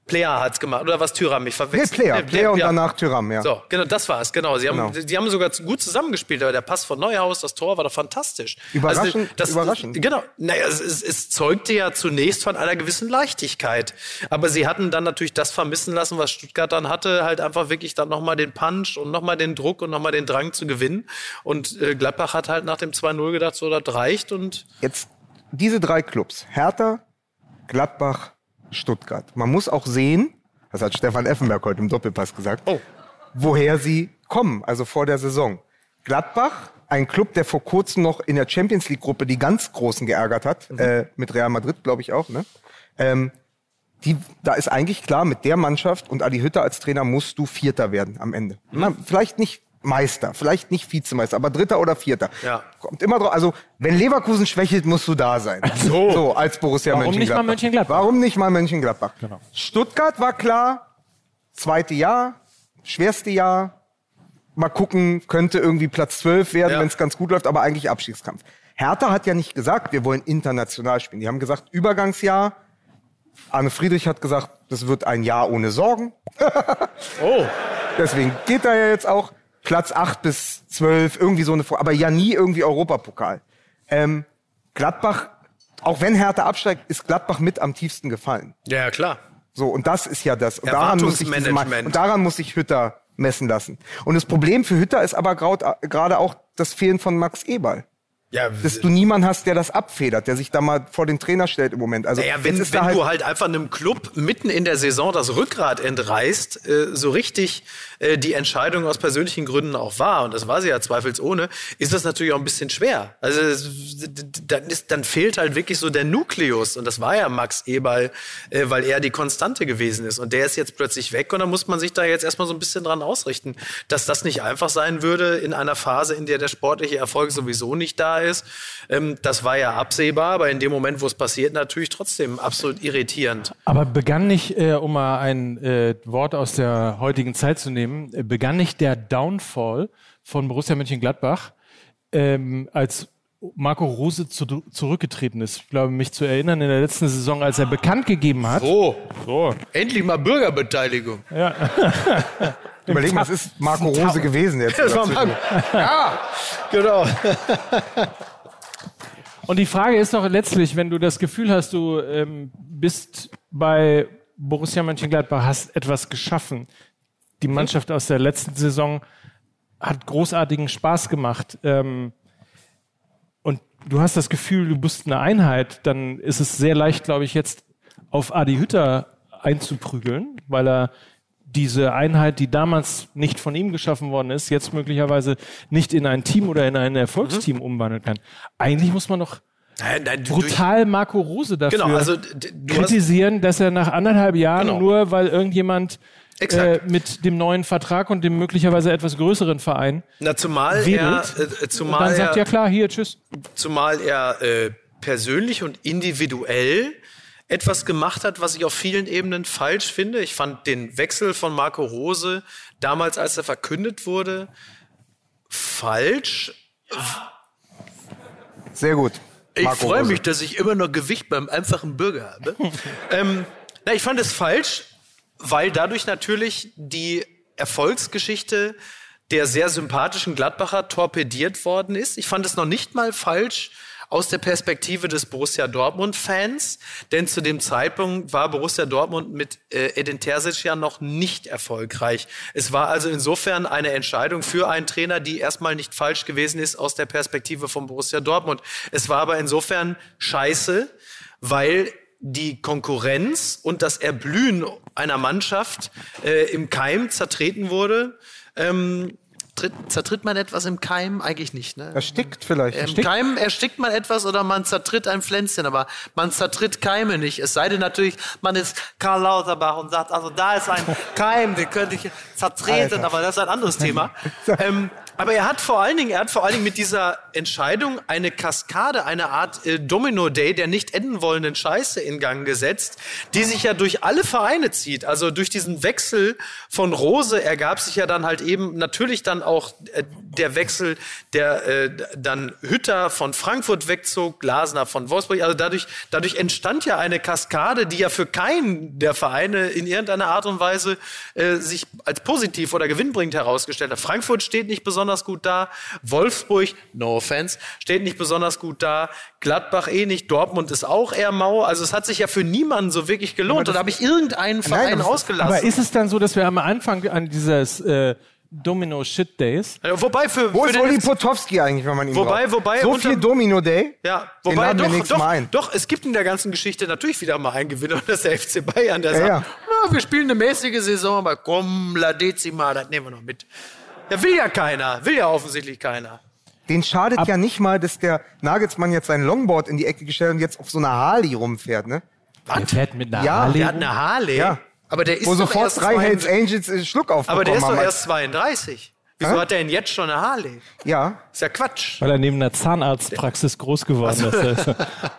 Player hat's gemacht. Oder was Tyram mich Nee, verwechselt? Player, Nee, Player und ja. danach Tyram, ja. So, genau, das war's, genau. Sie haben, Genau. Sie haben sogar gut zusammengespielt, aber der Pass von Neuhaus, das Tor war doch fantastisch. Überraschend, das, überraschend. Genau. Naja, es, es, es zeugte ja zunächst von einer gewissen Leichtigkeit. Aber sie hatten dann natürlich das vermissen lassen, was Stuttgart dann hatte, halt einfach wirklich dann nochmal den Punch und nochmal den Druck und nochmal den Drang zu gewinnen. Und äh, Gladbach hat halt nach dem 2-0 gedacht, so, das reicht und Jetzt diese drei Clubs, Hertha, Gladbach, Stuttgart. Man muss auch sehen, das hat Stefan Effenberg heute im Doppelpass gesagt, Oh. woher sie kommen, also vor der Saison. Gladbach, ein Club, der vor kurzem noch in der Champions League Gruppe die ganz Großen geärgert hat, äh, mit Real Madrid, glaube ich auch, ne? Ähm, die, da ist eigentlich klar, mit der Mannschaft und Adi Hütter als Trainer musst du Vierter werden am Ende. Na, vielleicht nicht Meister, vielleicht nicht Vizemeister, aber Dritter oder Vierter. Ja. Kommt immer drauf. Also, wenn Leverkusen schwächelt, musst du da sein. So. als Borussia Warum nicht mal Mönchengladbach. Mönchengladbach? Warum nicht mal Mönchengladbach? Genau. Stuttgart war klar, zweite Jahr, schwerste Jahr. Mal gucken, könnte irgendwie Platz 12 werden, Ja. wenn es ganz gut läuft, aber eigentlich Abstiegskampf. Hertha hat ja nicht gesagt, wir wollen international spielen. Die haben gesagt, Übergangsjahr. Arne Friedrich hat gesagt, das wird ein Jahr ohne Sorgen. (laughs) oh, Deswegen geht er ja jetzt auch Platz 8 bis 12, irgendwie so eine, Vor- aber ja nie irgendwie Europapokal. Ähm, Gladbach, auch wenn Hertha absteigt, ist Gladbach mit am tiefsten gefallen. ja klar. So, und das ist ja das. Und daran muss Erwartungsmanagement. und daran muss sich Hütter messen lassen. Und das Problem für Hütter ist aber graut- gerade auch das Fehlen von Max Eberl. Ja, Dass du niemanden hast, der das abfedert, der sich da mal vor den Trainer stellt im Moment. Also Naja, wenn, wenn halt, du halt einfach einem Club mitten in der Saison das Rückgrat entreißt, äh, so richtig äh, die Entscheidung aus persönlichen Gründen auch war, und das war sie ja zweifelsohne, ist das natürlich auch ein bisschen schwer. Also dann, ist, dann fehlt halt wirklich so der Nukleus, und das war ja Max Eberl, äh, weil er die Konstante gewesen ist. Und der ist jetzt plötzlich weg, und da muss man sich da jetzt erstmal so ein bisschen dran ausrichten, dass das nicht einfach sein würde in einer Phase, in der der sportliche Erfolg sowieso nicht da ist. Ähm, das war ja absehbar, aber in dem Moment, wo es passiert, natürlich trotzdem absolut irritierend. Aber begann nicht, äh, um mal ein äh, Wort aus der heutigen Zeit zu nehmen, äh, begann nicht der Downfall von Borussia Mönchengladbach, ähm, als Marco Rose zu, zurückgetreten ist. Ich glaube, mich zu erinnern, in der letzten Saison, als er bekannt gegeben hat. Oh, So. endlich mal Bürgerbeteiligung. (laughs) überlegen, was ist Marco Rose gewesen jetzt? (laughs) Ja, genau. (laughs) Und die Frage ist doch letztlich, wenn du das Gefühl hast, du ähm, bist bei Borussia Mönchengladbach, hast etwas geschaffen. Die Mannschaft aus der letzten Saison hat großartigen Spaß gemacht. Ähm, und du hast das Gefühl, du bist eine Einheit, dann ist es sehr leicht, glaube ich, jetzt auf Adi Hütter einzuprügeln, weil er diese Einheit, die damals nicht von ihm geschaffen worden ist, jetzt möglicherweise nicht in ein Team oder in ein Erfolgsteam umwandeln kann. Eigentlich muss man doch Nein, nein, brutal Marco Rose dafür Genau, also du hast, kritisieren, dass er nach anderthalb Jahren Genau. nur, weil irgendjemand äh, mit dem neuen Vertrag und dem möglicherweise etwas größeren Verein na, zumal er, wedelt, äh, und zumal dann er, sagt, ja klar, hier, tschüss. zumal er äh, persönlich und individuell etwas gemacht hat, was ich auf vielen Ebenen falsch finde. Ich fand den Wechsel von Marco Rose damals, als er verkündet wurde, falsch. Sehr gut. Ich Marco freue Rose. mich, dass ich immer noch Gewicht beim einfachen Bürger habe. (laughs) ähm, na, ich fand es falsch, weil dadurch natürlich die Erfolgsgeschichte der sehr sympathischen Gladbacher torpediert worden ist. Ich fand es noch nicht mal falsch aus der Perspektive des Borussia Dortmund-Fans, denn zu dem Zeitpunkt war Borussia Dortmund mit äh, Edin Terzic ja noch nicht erfolgreich. Es war also insofern eine Entscheidung für einen Trainer, die erstmal nicht falsch gewesen ist aus der Perspektive von Borussia Dortmund. Es war aber insofern scheiße, weil die Konkurrenz und das Erblühen einer Mannschaft äh, im Keim zertreten wurde. Ähm, tritt, zertritt man etwas im Keim? Eigentlich nicht. Ne? Erstickt vielleicht. Im Keim erstickt man etwas oder man zertritt ein Pflänzchen, aber man zertritt Keime nicht. Es sei denn natürlich, man ist Karl Lauterbach und sagt, also da ist ein Keim, den könnte ich zertreten, aber das ist ein anderes (laughs) Thema. ähm, aber er hat vor allen Dingen, er hat vor allen Dingen mit dieser Entscheidung eine Kaskade, eine Art äh, Domino-Day der nicht enden wollenden Scheiße in Gang gesetzt, die sich ja durch alle Vereine zieht. Also durch diesen Wechsel von Rose ergab sich ja dann halt eben natürlich dann auch äh, der Wechsel, der äh, dann Hütter von Frankfurt wegzog, Glasner von Wolfsburg. Also dadurch, dadurch entstand ja eine Kaskade, die ja für keinen der Vereine in irgendeiner Art und Weise äh, sich als positiv oder gewinnbringend herausgestellt hat. Frankfurt steht nicht besonders gut da, Wolfsburg, no offense, steht nicht besonders gut da, Gladbach eh nicht, Dortmund ist auch eher mau. Also es hat sich ja für niemanden so wirklich gelohnt. Und da habe ich irgendeinen Verein aber- ausgelassen. Aber ist es dann so, dass wir am Anfang an dieses äh, Domino Shit Days wobei für, Wo für ist den- Uli Potowski eigentlich, wenn man ihn Wobei- braucht? wobei So unter- viel Domino Day? Ja, wobei doch, doch, Mal ein. doch, es gibt in der ganzen Geschichte natürlich wieder mal einen Gewinner (laughs) und das ist der FC Bayern, der Ja, sagt, ja. "Na, wir spielen eine mäßige Saison, aber komm, La Decima, das nehmen wir noch mit. Ja, will ja keiner, will ja offensichtlich keiner. Den schadet ja nicht mal, dass der Nagelsmann jetzt sein Longboard in die Ecke gestellt und jetzt auf so einer Harley rumfährt, ne? der fährt mit einer Ja, Harley. Der hat eine Harley, Ja. aber der ist Wo doch sofort erst drei 32 Hells Angels äh, Schluck aufbekommen Aber der ist doch haben. erst 32. Wieso Hä? hat der denn jetzt schon eine Harley? Ja, Ist ja Quatsch. Weil er neben einer Zahnarztpraxis groß geworden ist.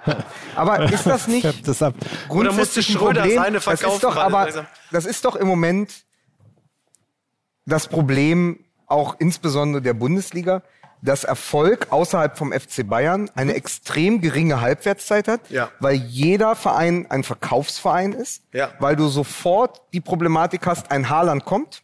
(laughs) aber ist das nicht das ab. Oder musste grundsätzlich ein Schröder Problem? seine das verkaufen, ist doch aber, das ist doch im Moment das Problem auch insbesondere der Bundesliga, dass Erfolg außerhalb vom FC Bayern eine extrem geringe Halbwertszeit hat, Ja. weil jeder Verein ein Verkaufsverein ist, Ja. weil du sofort die Problematik hast, ein Haaland kommt,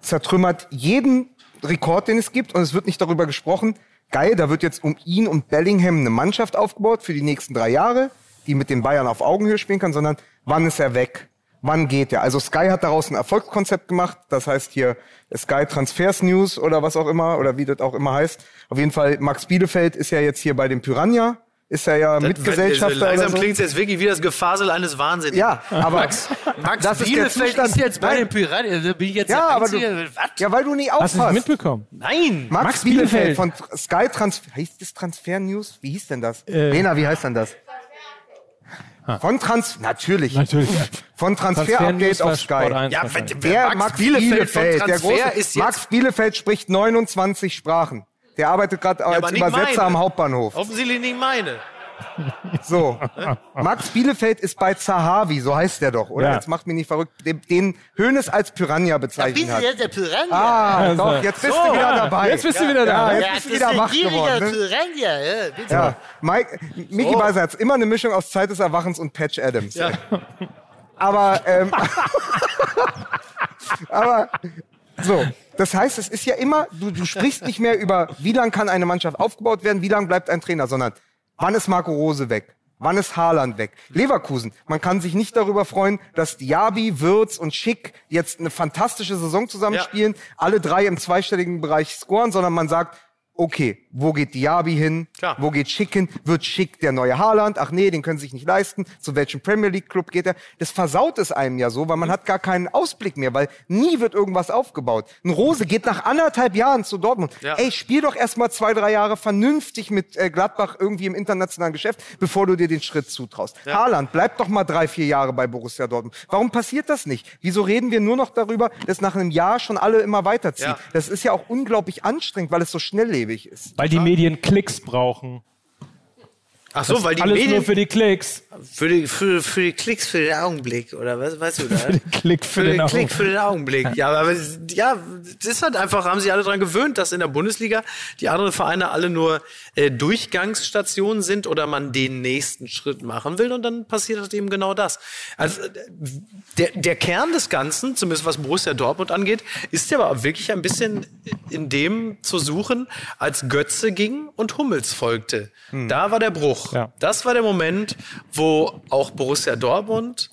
zertrümmert jeden Rekord, den es gibt und es wird nicht darüber gesprochen, geil, da wird jetzt um ihn und Bellingham eine Mannschaft aufgebaut für die nächsten drei Jahre, die mit den Bayern auf Augenhöhe spielen kann, sondern wann ist er weg? Wann geht er? Also Sky hat daraus ein Erfolgskonzept gemacht, das heißt hier Sky Transfers News oder was auch immer, oder wie das auch immer heißt. Auf jeden Fall, Max Bielefeld ist ja jetzt hier bei dem Piranha, ist er ja Mitgesellschafter Langsam so. klingt es jetzt wirklich wie das Gefasel eines Wahnsinnigen. Ja, aber Max, Max das ist der Bielefeld Zustand. ist jetzt bei den Piraten. Da bin ich jetzt ja, der aber du. Was? ja, weil du nie Hast du es aufpasst. mitbekommen? Nein. Max, Max Bielefeld, Bielefeld. von Sky Transfer. Heißt das Transfer News? Wie hieß denn das? Äh. Lena, wie heißt denn das? Von Trans natürlich. Natürlich. Von Transfer Update auf Sky. 1 Ja, Der Max Bielefeld Bielefeld, der große, ist jetzt- Max Bielefeld spricht 29 Sprachen. Der arbeitet gerade als nicht Übersetzer meine. am Hauptbahnhof. Offensichtlich nicht meine. So. Max Bielefeld ist bei Zahavi, so heißt der doch, oder? Ja. Jetzt macht mich nicht verrückt. Den, den Hönes als Piranha bezeichnet hat. der Piranha. Ah, doch, jetzt bist du wieder dabei. Jetzt bist du wieder da. Ja, jetzt bist du wieder wach geworden. Ne? Piranha. Ja, bitte. Ja, Mike, Mickey So. Beiser hat immer eine Mischung aus Zeit des Erwachens und Patch Adams. Ja. Aber, ähm, (laughs) aber, so. Das heißt, es ist ja immer, du, du sprichst nicht mehr über, wie lang kann eine Mannschaft aufgebaut werden, wie lang bleibt ein Trainer, sondern wann ist Marco Rose weg? Wann ist Haaland weg? Leverkusen. Man kann sich nicht darüber freuen, dass Diaby, Würz und Schick jetzt eine fantastische Saison zusammenspielen, alle drei im zweistelligen Bereich scoren, sondern man sagt, okay, wo geht Diaby hin? Klar. Wo geht Schick hin? Wird Schick der neue Haaland? Ach nee, den können sie sich nicht leisten. Zu welchem Premier League Club geht er? Das versaut es einem ja so, weil man hat gar keinen Ausblick mehr, weil nie wird irgendwas aufgebaut. Ein Rose geht nach anderthalb Jahren zu Dortmund. Ja. Ey, spiel doch erst mal zwei, drei Jahre vernünftig mit äh, Gladbach irgendwie im internationalen Geschäft, bevor du dir den Schritt zutraust. Haaland, bleib doch mal drei, vier Jahre bei Borussia Dortmund. Warum passiert das nicht? Wieso reden wir nur noch darüber, dass nach einem Jahr schon alle immer weiterziehen? Ja. Das ist ja auch unglaublich anstrengend, weil es so schnelllebig ist. Weil die Medien Klicks brauchen. Ach so, weil die Alles nur Medien für die Klicks. für die, für, für die Klicks für den Augenblick oder was weißt du (laughs) da? Für den Klick für, für den den Augen. Klick für den Augenblick. Ja, aber es- ja, es ist halt einfach, haben sich alle dran gewöhnt, dass in der Bundesliga die anderen Vereine alle nur äh, Durchgangsstationen sind oder man den nächsten Schritt machen will und dann passiert halt eben genau das. Also der, der Kern des Ganzen, zumindest was Borussia Dortmund angeht, ist ja aber wirklich ein bisschen in dem zu suchen, als Götze ging und Hummels folgte. Da war der Bruch. Ja. Das war der Moment, wo auch Borussia Dortmund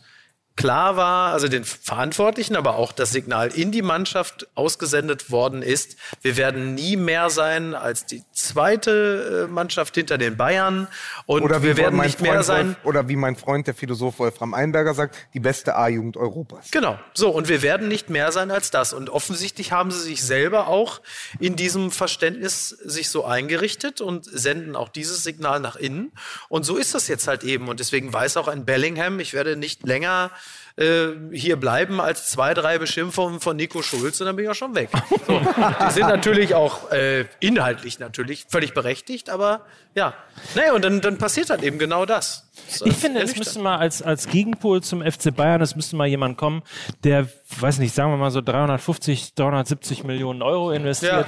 klar war, also den Verantwortlichen, aber auch das Signal in die Mannschaft ausgesendet worden ist, wir werden nie mehr sein als die zweite äh, Mannschaft hinter den Bayern und Oder wir werden nicht mehr Freund sein. Wolf, oder wie mein Freund, der Philosoph Wolfram Einberger sagt, die beste A-Jugend Europas. Genau. So, und wir werden nicht mehr sein als das. Und offensichtlich haben sie sich selber auch in diesem Verständnis sich so eingerichtet und senden auch dieses Signal nach innen. Und so ist das jetzt halt eben. Und deswegen weiß auch ein Bellingham, ich werde nicht länger äh, hier bleiben als zwei, drei Beschimpfungen von Nico Schulz und dann bin ich auch schon weg. So, (laughs) die sind natürlich auch äh, inhaltlich natürlich völlig berechtigt, aber ja. Naja, und dann, dann passiert halt eben genau das. das Ich finde, es müsste mal als, als Gegenpol zum FC Bayern, es müsste mal jemand kommen, der, weiß nicht, sagen wir mal so 350, 370 Millionen Euro investiert.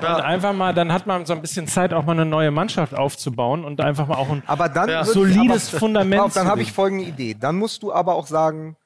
Ja. Und einfach mal, dann hat man so ein bisschen Zeit, auch mal eine neue Mannschaft aufzubauen und einfach mal auch ein Aber dann Ja. solides ich, aber, (laughs) Fundament dann habe ich folgende Idee. Dann musst du aber auch sagen,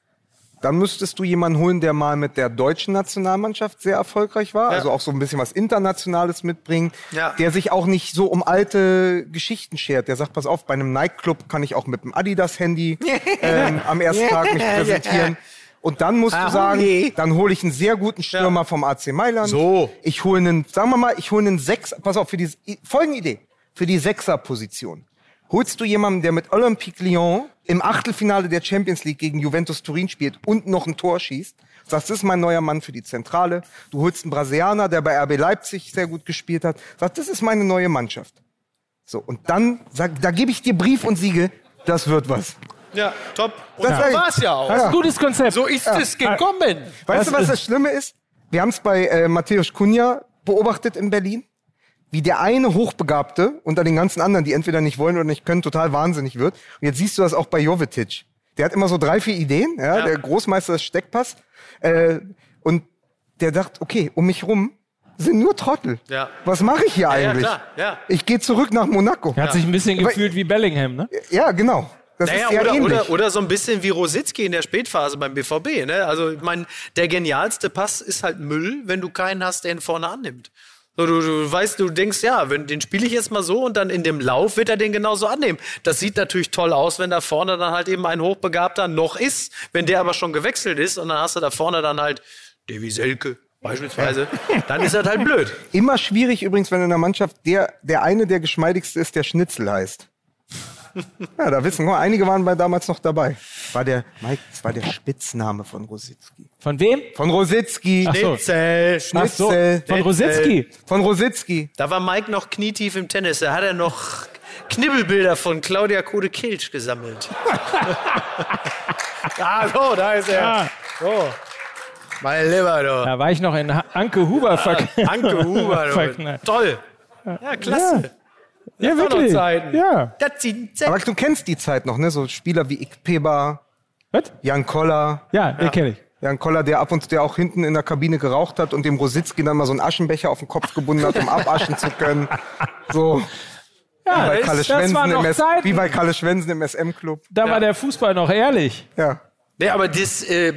dann müsstest du jemanden holen, der mal mit der deutschen Nationalmannschaft sehr erfolgreich war, also auch so ein bisschen was Internationales mitbringt, Ja. der sich auch nicht so um alte Geschichten schert. Der sagt, pass auf, bei einem Nightclub kann ich auch mit dem Adidas-Handy (laughs) ähm, am ersten Tag mich präsentieren. Und dann musst du sagen, dann hole ich einen sehr guten Stürmer vom AC Mailand. So. Ich hole einen, sagen wir mal, ich hole einen Sechs, pass auf, für die, folgende Idee, für die Sechser-Position. Holst du jemanden, der mit Olympique Lyon im Achtelfinale der Champions League gegen Juventus Turin spielt und noch ein Tor schießt, sagst, das ist mein neuer Mann für die Zentrale. Du holst einen Brasilianer, der bei RB Leipzig sehr gut gespielt hat, sagst, das ist meine neue Mannschaft. So, und dann, sag, da gebe ich dir Brief und Siegel, das wird was. Ja, top. Und Das das sag ich. war's ja auch. Das ist ein gutes Konzept. So ist es gekommen. Weißt du, was das Schlimme ist? Wir haben es bei äh, Matthäus Kunja beobachtet in Berlin, wie der eine Hochbegabte unter den ganzen anderen, die entweder nicht wollen oder nicht können, total wahnsinnig wird. Und jetzt siehst du das auch bei Jovetic. Der hat immer so drei, vier Ideen, ja, der Großmeister des Steckpass. Äh, und der dacht, okay, um mich rum sind nur Trottel. Ja. Was mache ich hier ja, eigentlich? klar, ja. Ich gehe zurück nach Monaco. Er hat sich ein bisschen Aber- gefühlt wie Bellingham, ne? Ja, genau. Das Naja, ist ja oder, ähnlich. oder, oder so ein bisschen wie Rositzky in der Spätphase beim BVB. Ne? Also, ich meine, der genialste Pass ist halt Müll, wenn du keinen hast, der ihn vorne annimmt. So, du, du weißt, du denkst, ja, wenn, den spiele ich jetzt mal so und dann in dem Lauf wird er den genauso annehmen. Das sieht natürlich toll aus, wenn da vorne dann halt eben ein Hochbegabter noch ist, wenn der aber schon gewechselt ist und dann hast du da vorne dann halt Davy Selke beispielsweise, (laughs) dann ist das halt blöd. Immer schwierig übrigens, wenn in der Mannschaft der, der eine der geschmeidigste ist, der Schnitzel heißt. Ja, da wissen wir, einige waren bei damals noch dabei. War der, Mike, das war der Spitzname von Rositzky. Von wem? Von Rositzky. Schnitzel, Ach so, Schnitzel. von Rositzky. Von Rositzky. Da war Mike noch knietief im Tennis. Da hat er noch Knibbelbilder von Claudia Kode-Kilsch gesammelt. (laughs) ah, so, da ist er. Ah. So. Mein Lieber, du. Da war ich noch in Anke Huber verknallt. Anke Huber, du. (laughs) Toll. Ja, klasse. Ja, noch wirklich. Zeiten. Ja. Das sind Aber du kennst die Zeit noch, ne? So Spieler wie Ikpeba, Was? Jan Koller. Ja, den kenne ich. Jan Koller, der ab und zu der auch hinten in der Kabine geraucht hat und dem Rositzky dann mal so einen Aschenbecher auf den Kopf gebunden hat, um abaschen zu können. (laughs) So. Ja, bei das, Kalle Schwensen noch im S Zeiten. wie bei Kalle Schwensen im SM-Club. Da war der Fußball noch ehrlich. Ja. Nee, aber das, äh,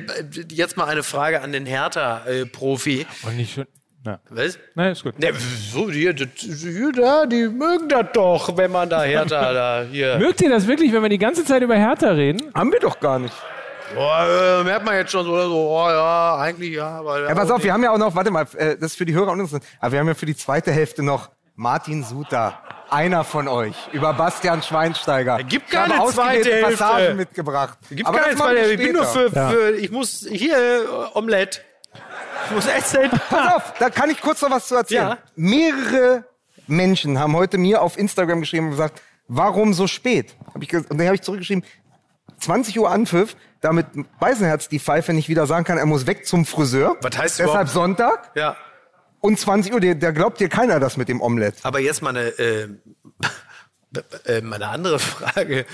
jetzt mal eine Frage an den Hertha-Profi. Und nicht schon. Na, Was? na ist gut. Ne, so, hier, hier, da, die mögen das doch, wenn man da Hertha (laughs) da hier. Mögt ihr das wirklich, wenn wir die ganze Zeit über Hertha reden? Haben wir doch gar nicht. Boah, äh, merkt man jetzt schon so, oder so, oh ja, eigentlich ja, aber. Ja, pass auf, wir haben ja auch noch, warte mal, äh, das ist für die Hörer uninteressant, aber wir haben ja für die zweite Hälfte noch Martin Suter, einer von euch, über Bastian Schweinsteiger. gibt Ich habe keine zweite Hälfte. Passagen mitgebracht. Gibt aber bei wir der, ich bin nur für, für, ich muss hier äh, Omelette. Ich muss essen. (laughs) Pass auf, da kann ich kurz noch was zu erzählen. Ja. Mehrere Menschen haben heute mir auf Instagram geschrieben und gesagt, warum so spät? Hab ich und dann habe ich zurückgeschrieben, 20 Uhr Anpfiff, damit Beisenherz die Pfeife nicht wieder sagen kann, er muss weg zum Friseur. Was heißt Deshalb überhaupt- Sonntag Ja. und 20 Uhr, der, der glaubt dir keiner das mit dem Omelett. Aber jetzt mal eine, äh, (laughs) äh, mal eine andere Frage.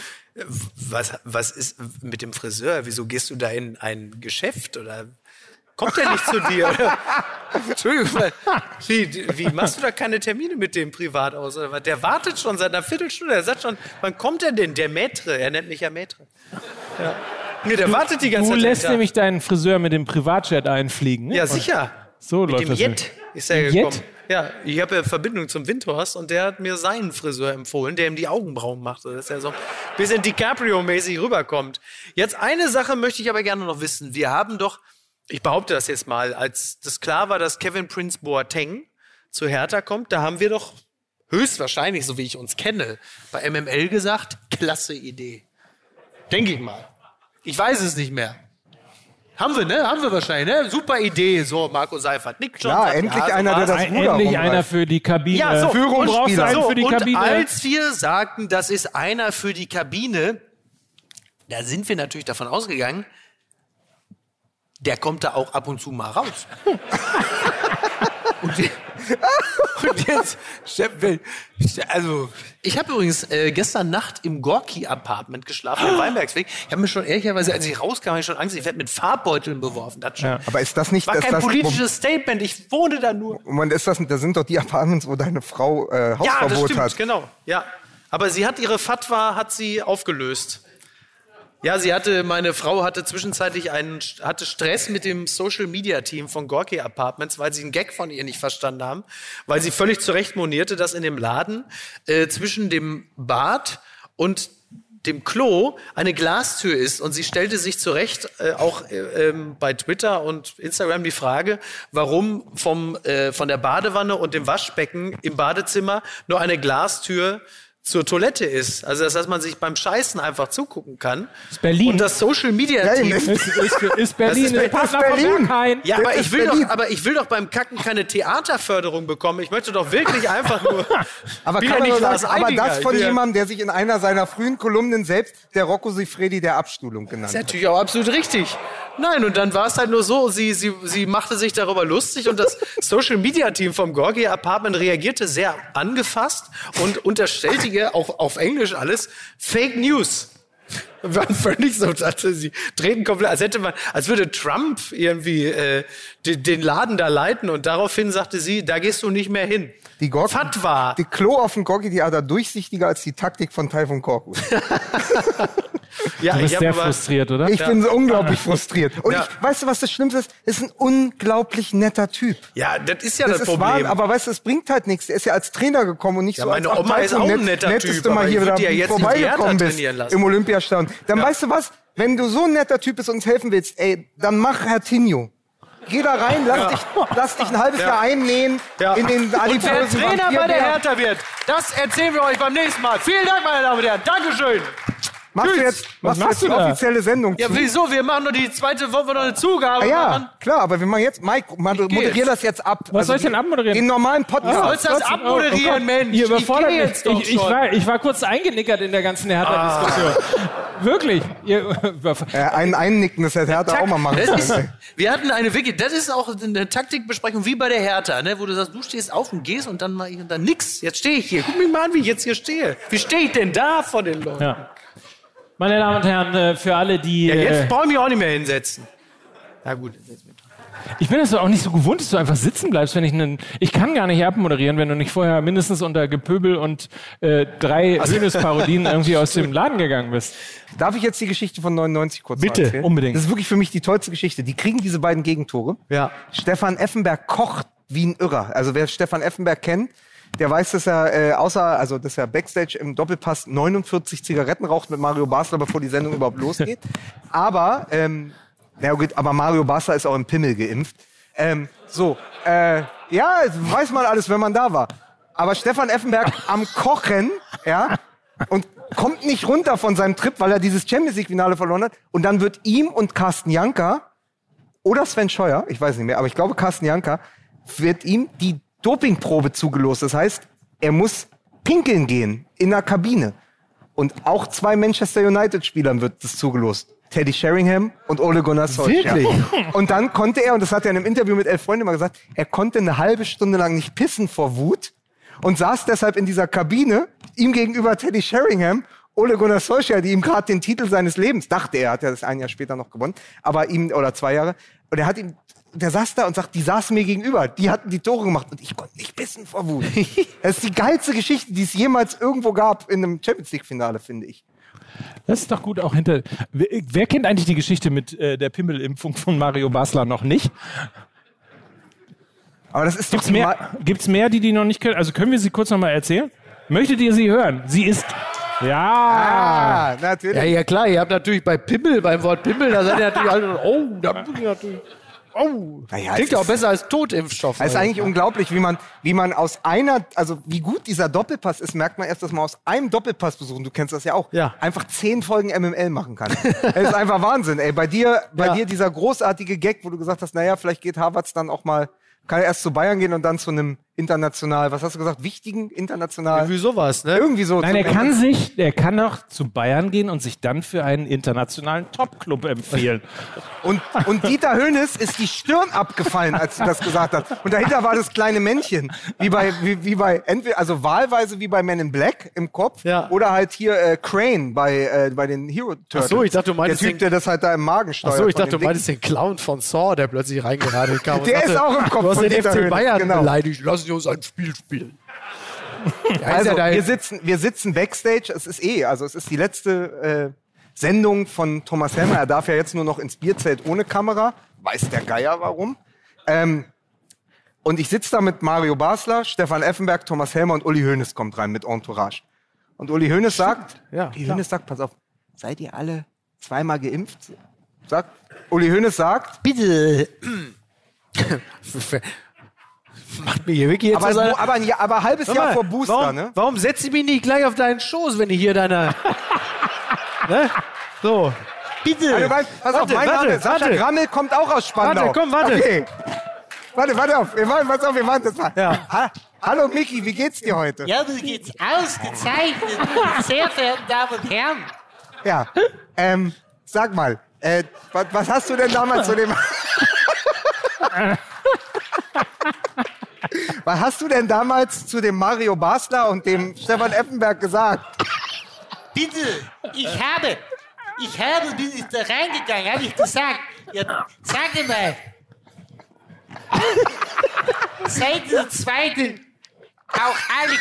Was, was ist mit dem Friseur? Wieso gehst du da in ein Geschäft oder kommt der nicht zu dir? (laughs) Entschuldigung, wie, wie machst du da keine Termine mit dem privat aus? Der wartet schon seit einer Viertelstunde. Er sagt schon, wann kommt er denn? Der Maître. Er nennt mich ja Maître. Ja. Nee, der wartet die ganze Du Zeit. lässt hinter. nämlich deinen Friseur mit dem Privatjet einfliegen. Ne? Ja, sicher. So Mit läuft dem das. Jet ist er Jet? gekommen. Ja, ich habe ja Verbindung zum Windhorst und der hat mir seinen Friseur empfohlen, der ihm die Augenbrauen macht, dass er so ein bisschen DiCaprio-mäßig rüberkommt. Jetzt eine Sache möchte ich aber gerne noch wissen. Wir haben doch, ich behaupte das jetzt mal, als das klar war, dass Kevin Prince Boateng zu Hertha kommt, da haben wir doch höchstwahrscheinlich, so wie ich uns kenne, bei MML gesagt, klasse Idee. Denke ich mal. Ich weiß es nicht mehr. Haben wir, ne? Haben wir wahrscheinlich, ne? Super Idee, so Marco Seifert. Nick schon Ja, endlich so einer, der das Ruder endlich rumreißt. einer für die Kabine. Ja, so, Führung und, brauchst du einen so, für die und Kabine. als wir sagten, das ist einer für die Kabine, da sind wir natürlich davon ausgegangen, der kommt da auch ab und zu mal raus. und, und jetzt, also, ich habe übrigens äh, gestern Nacht im Gorki-Apartment geschlafen, im Weinbergsweg. Ich habe mir schon ehrlicherweise, als ich rauskam, hab ich schon Angst, ich werde mit Farbbeuteln beworfen. Das schon. Aber ist das nicht, War ist kein das, politisches Statement, ich wohne da nur. Moment, ist das, da sind doch die Apartments, wo deine Frau äh, Ja, das Hausverbot stimmt, hat. genau. Ja. Aber sie hat ihre Fatwa hat sie aufgelöst. Ja, sie hatte, meine Frau hatte zwischenzeitlich einen, hatte Stress mit dem Social Media Team von Gorky Apartments, weil sie einen Gag von ihr nicht verstanden haben, weil sie völlig zurecht monierte, dass in dem Laden äh, zwischen dem Bad und dem Klo eine Glastür ist. Und sie stellte sich zurecht äh, auch äh, ähm, bei Twitter und Instagram die Frage, warum vom, äh, von der Badewanne und dem Waschbecken im Badezimmer nur eine Glastür zur Toilette ist. Also dass, dass man sich beim Scheißen einfach zugucken kann. Ist Berlin. Und das Social Media Team. eben, ist, ist, ist (laughs) Berlin, Das ist ist Partner von Berlin. Berghain. ja, aber Das ich, ist will Berlin. doch, aber ich will doch beim Kacken keine Theaterförderung bekommen. Ich möchte doch wirklich einfach nur. (laughs) Aber, kann man sagen, aber das von ja- jemandem, der sich in einer seiner frühen Kolumnen selbst der Rocco Sifredi der Abstuhlung genannt Das ist hat. natürlich auch absolut richtig. Nein, und dann war es halt nur so, sie, sie, sie machte sich darüber lustig und das (laughs) Social Media Team vom Gorgi Apartment reagierte sehr angefasst und unterstellte ihr auch auf Englisch alles Fake News. Waren völlig so, dachte sie, treten komplett, als hätte man, als würde Trump irgendwie äh, den, den Laden da leiten und daraufhin sagte sie, da gehst du nicht mehr hin. Die Gorki, Fatwa. Die Klo auf dem Gorki Theater durchsichtiger als die Taktik von Taifun Korkut. (laughs) Ja, Du bist ich sehr aber- frustriert, oder? Ich bin so unglaublich (laughs) frustriert. Und Ja. ich, weißt du, was das Schlimmste ist? Ist ein unglaublich netter Typ. Ja, das ist ja Das das, ist Problem. wahr, aber weißt du, es bringt halt nichts. Er ist ja als Trainer gekommen und nicht Ja, so meine als Oma ist auch ein nett- netter Typ, du mal aber hier die ja vorbeigekommen bist lassen. im Olympiastadion. Dann weißt du was? Wenn du so ein netter Typ bist und uns helfen willst, ey, dann mach Herr Tinho. Geh da rein, lass, dich, lass dich ein halbes Jahr einnähen Ja. in den Und wer adipösen Trainer bei der. Hertha wird, das erzählen wir euch beim nächsten Mal. Vielen Dank, meine Damen und Herren. Dankeschön. Machst du jetzt, Was machst du machst jetzt du da? offizielle Sendung Ja, zu? wieso? Wir machen doch die zweite Woche noch eine Zugabe. Ah, ja, machen. klar, aber wir machen jetzt, Mike, moderier das jetzt ab. Also Was soll ich denn abmoderieren? Den normalen Podcast. Du sollst das abmoderieren, Gott, Mensch. Ihr überfordert ich mich. jetzt doch Ich, ich, war, ich war kurz eingenickert in der ganzen Hertha-Diskussion. Wirklich. Ihr Äh, ein Einnicken, das hätte Hertha auch mal machen können. wir hatten eine wirklich, das ist auch eine Taktikbesprechung wie bei der Hertha, ne, wo du sagst, du stehst auf und gehst und dann mal und dann nix. Jetzt stehe ich hier. Guck mich mal an, wie ich jetzt hier stehe. Wie stehe ich denn da vor den Leuten? Ja. Meine Damen und Herren, äh, für alle, die. jetzt äh, brauche ich mich auch nicht mehr hinsetzen. Na gut, jetzt. Ich bin das auch nicht so gewohnt, dass du einfach sitzen bleibst, wenn ich einen. Ich kann gar nicht abmoderieren, wenn du nicht vorher mindestens unter Gepöbel und äh, drei Hönes-Parodien (laughs) irgendwie aus dem Laden gegangen bist. Darf ich jetzt die Geschichte von 99 kurz Bitte, erzählen? unbedingt. Das ist wirklich für mich die tollste Geschichte. Die kriegen diese beiden Gegentore. Ja. Stefan Effenberg kocht wie ein Irrer. Also wer Stefan Effenberg kennt, der weiß, dass er äh, außer, also dass er Backstage im Doppelpass 49 Zigaretten raucht mit Mario Basler, bevor die Sendung überhaupt losgeht. Aber, ähm, na gut, aber Mario Basler ist auch im Pimmel geimpft. Ähm, so, äh, ja, weiß man alles, wenn man da war. Aber Stefan Effenberg am Kochen, ja, und kommt nicht runter von seinem Trip, weil er dieses Champions League Finale verloren hat. Und dann wird ihm und Carsten Janka oder Sven Scheuer, ich weiß nicht mehr, aber ich glaube Carsten Janka, wird ihm die Dopingprobe zugelost. Das heißt, er muss pinkeln gehen in der Kabine. Und auch zwei Manchester United-Spielern wird das zugelost. Teddy Sheringham und Ole Gunnar Solskjaer. Wirklich? (laughs) Und dann konnte er, und das hat er in einem Interview mit Elf Freunde mal gesagt, er konnte eine halbe Stunde lang nicht pissen vor Wut und saß deshalb in dieser Kabine, ihm gegenüber Teddy Sheringham, Ole Gunnar Solskjaer, die ihm gerade den Titel seines Lebens, dachte er, hat er das ein Jahr später noch gewonnen, aber ihm, oder zwei Jahre, und er hat ihm, der saß da und sagt, die saßen mir gegenüber, die hatten die Tore gemacht und ich konnte nicht pissen vor Wut. (laughs) das ist die geilste Geschichte, die es jemals irgendwo gab in einem Champions League Finale, finde ich. Das ist doch gut auch hinter. Wer, wer kennt eigentlich die Geschichte mit äh, der Pimmelimpfung von Mario Basler noch nicht? Aber das ist Gibt's doch mehr, gibt's mehr, die die noch nicht kennen? Also können wir sie kurz nochmal erzählen? Möchtet ihr sie hören? Sie ist. Ja. Ah, natürlich. Ja, ja klar, ihr habt natürlich bei Pimmel, beim Wort Pimmel, da seid ihr natürlich alle, oh, da bin ich natürlich, oh. Naja, Klingt ja auch besser als Totimpfstoff. Es ist eigentlich unglaublich, wie man, wie man aus einer, also wie gut dieser Doppelpass ist, merkt man erst, dass man aus einem Doppelpass besuchen, du kennst das ja auch, Ja. einfach zehn Folgen MML machen kann. (laughs) Es ist einfach Wahnsinn, ey. Bei dir, bei Ja. dir dieser großartige Gag, wo du gesagt hast, naja, vielleicht geht Harvards dann auch mal, kann er erst zu Bayern gehen und dann zu einem international, was hast du gesagt, wichtigen international, Wie sowas, ne? irgendwie so. Nein, er kann sich, er kann doch zu Bayern gehen und sich dann für einen internationalen Top-Club empfehlen. (laughs) Und, und Dieter Hönes ist die Stirn abgefallen, als du das gesagt hast. Und dahinter war das kleine Männchen. Wie bei, wie, wie bei, entweder, also wahlweise wie bei Men in Black im Kopf. Ja. Oder halt hier äh, Crane bei, äh, bei den Hero Turtles. so, ich dachte, du meintest Der Typ, den- der das halt da im Magen steuert. Achso, ich von dachte, du meinst den Clown von Saw, der plötzlich reingeradelt kam. und Der sagte, ist auch im Kopf Du hast von den Dieter FC Bayern genau. beleidigt. Lass uns ein Spiel spielen. (laughs) Also, wir sitzen, wir sitzen Backstage. Es ist eh, also es ist die letzte äh, Sendung von Thomas Helmer. Er darf ja jetzt nur noch ins Bierzelt ohne Kamera. Weiß der Geier warum. Ähm, und ich sitze da mit Mario Basler, Stefan Effenberg, Thomas Helmer und Uli Hoeneß kommt rein mit Entourage. Und Uli Hoeneß sagt, Ja, Uli Hoeneß sagt, pass auf, seid ihr alle zweimal geimpft? Sagt, Uli Hoeneß sagt, Bitte. (clears throat) Macht mir hier wirklich jetzt aber, so aber, ein Jahr, aber ein halbes Hör Jahr mal, vor Booster, warum, ne? Warum setzt ich mich nicht gleich auf deinen Schoß, wenn ich hier deine. (laughs) ne? So. Bitte. Also, warte, pass auf, Warte, mein warte, Name, Sascha warte. Grammel kommt auch aus Spandau. Warte, komm, warte. Okay. Warte, warte auf, wir machen, pass auf, wir machen das mal. Ja. Ha Hallo Miki, wie geht's dir heute? Ja, mir geht's ausgezeichnet, meine sehr verehrten Damen und Herren. Ja. Ähm, sag mal, äh, was, was hast du denn damals zu dem... (laughs) (laughs) was hast du denn damals zu dem Mario Basler und dem Stefan Effenberg gesagt? Bitte, ich habe, ich habe, bin ich da reingegangen, habe ich gesagt. Ja, sag mal. (laughs) Seid ihr Zweite auch alle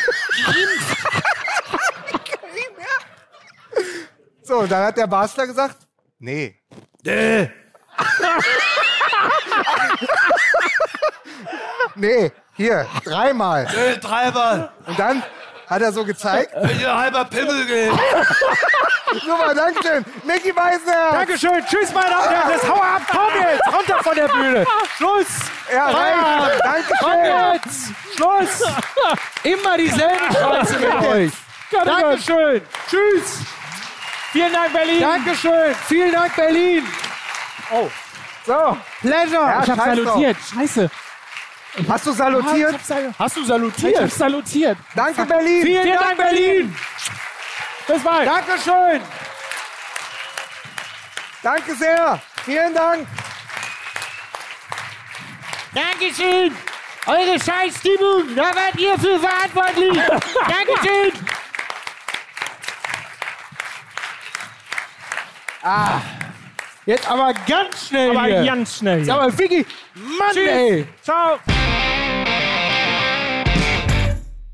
geimpft? (laughs) So, dann hat der Basler gesagt, nee. nee, hier, dreimal. Treiber, Und dann hat er so gezeigt. hier halber Pimmel geht. (laughs) Super, Dankeschön. Mickey Meisner. Dankeschön. Tschüss, meine Damen und Herren. Jetzt hau ab. Komm jetzt. Runter von der Bühne. Schluss. Ja, reicht. Dankeschön. Jetzt. Schluss. Immer dieselben (laughs) Scheiße mit euch. Dankeschön. Tschüss. Vielen Dank, Berlin. Dankeschön. Vielen Dank, Berlin. So, Pleasure. Ja, Ich hab scheiß salutiert. Scheiße. Hast du salutiert? Hast du Ich salutiert? hab salutiert. Danke, Berlin. Vielen, Dank, Berlin. Bis bald. Dankeschön. Danke sehr. Vielen Dank. Dankeschön. Eure Scheißstimmung, da wart ihr für verantwortlich. (laughs) Dankeschön. Jetzt aber ganz schnell Aber hier. ganz schnell. Jetzt Hier. aber Vicky, Mann, ey. Ciao.